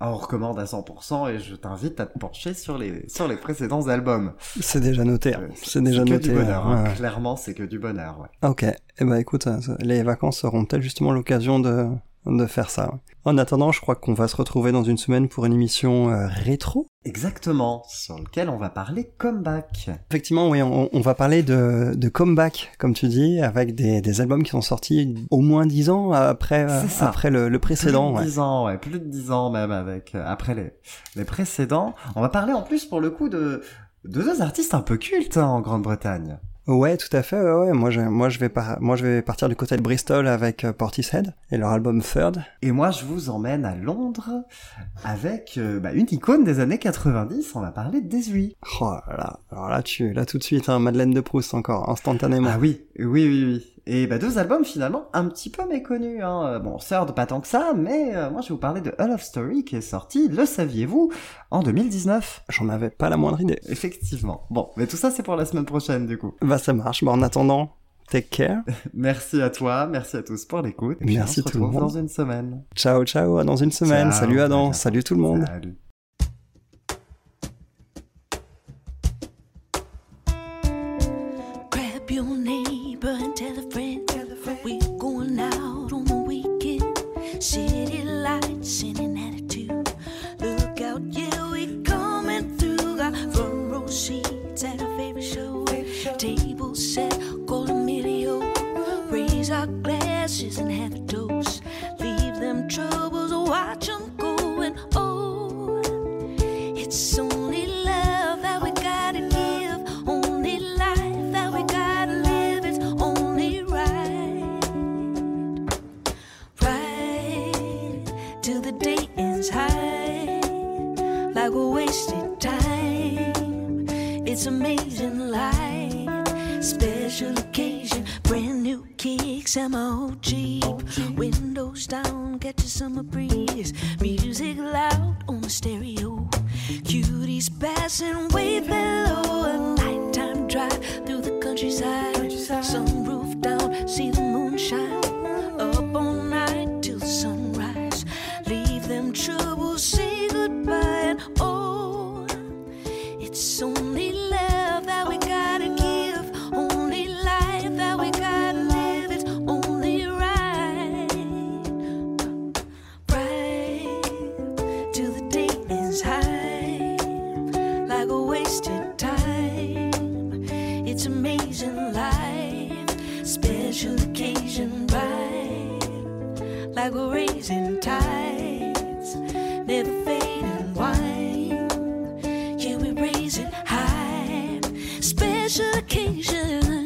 [SPEAKER 2] Ah, On recommande à 100% et je t'invite à te pencher sur les, sur les précédents albums.
[SPEAKER 3] C'est déjà noté, hein.
[SPEAKER 2] Euh,
[SPEAKER 3] c'est déjà
[SPEAKER 2] que
[SPEAKER 3] noté.
[SPEAKER 2] du bonheur,
[SPEAKER 3] euh,
[SPEAKER 2] hein.
[SPEAKER 3] ouais, ouais.
[SPEAKER 2] clairement c'est que du bonheur. Ouais.
[SPEAKER 3] Ok, et eh bah écoute, euh, les vacances seront peut-être justement l'occasion de, de faire ça. En attendant, je crois qu'on va se retrouver dans une semaine pour une émission euh, rétro.
[SPEAKER 2] Exactement, sur lequel on va parler comeback.
[SPEAKER 3] Effectivement, oui, on, on va parler de, de comeback, comme tu dis, avec des, des albums qui sont sortis au moins dix ans après, euh, après le, le précédent.
[SPEAKER 2] plus de
[SPEAKER 3] ouais.
[SPEAKER 2] 10 ans, ouais, plus de 10 ans même avec euh, après les, les précédents. On va parler en plus pour le coup de, de deux artistes un peu cultes hein, en Grande-Bretagne.
[SPEAKER 3] Ouais, tout à fait. Ouais, ouais. Moi, je, moi, je vais par- moi, je vais partir du côté de Bristol avec euh, Portishead et leur album Third.
[SPEAKER 2] Et moi je vous emmène à Londres avec euh, bah, une icône des années 90, on va parler de Desui.
[SPEAKER 3] Oh là là. Alors là, tu, là tout de suite, hein, Madeleine de Proust encore, instantanément.
[SPEAKER 2] Ah oui, oui, oui, oui. Et bah, deux albums finalement un petit peu méconnus. Hein. Euh, Bon, Third pas tant que ça, mais euh, moi je vais vous parler de All of Story qui est sorti, le saviez-vous, en 2019.
[SPEAKER 3] J'en avais pas la moindre idée.
[SPEAKER 2] Effectivement. Bon, mais tout ça c'est pour la semaine prochaine du coup.
[SPEAKER 3] Bah, ça marche. Bah, en attendant, take care. *laughs*
[SPEAKER 2] Merci à toi, merci à tous pour l'écoute.
[SPEAKER 3] Merci
[SPEAKER 2] on se
[SPEAKER 3] tout le
[SPEAKER 2] retrouve
[SPEAKER 3] monde.
[SPEAKER 2] dans une semaine.
[SPEAKER 3] Ciao, ciao. À dans une semaine.
[SPEAKER 2] Ciao,
[SPEAKER 3] salut Adam. Salut tout le monde.
[SPEAKER 2] Salut.
[SPEAKER 1] like a wasted time. It's amazing life, special occasion right, like we're raising tides, never fading wine. Yeah, we raise it high, special occasion.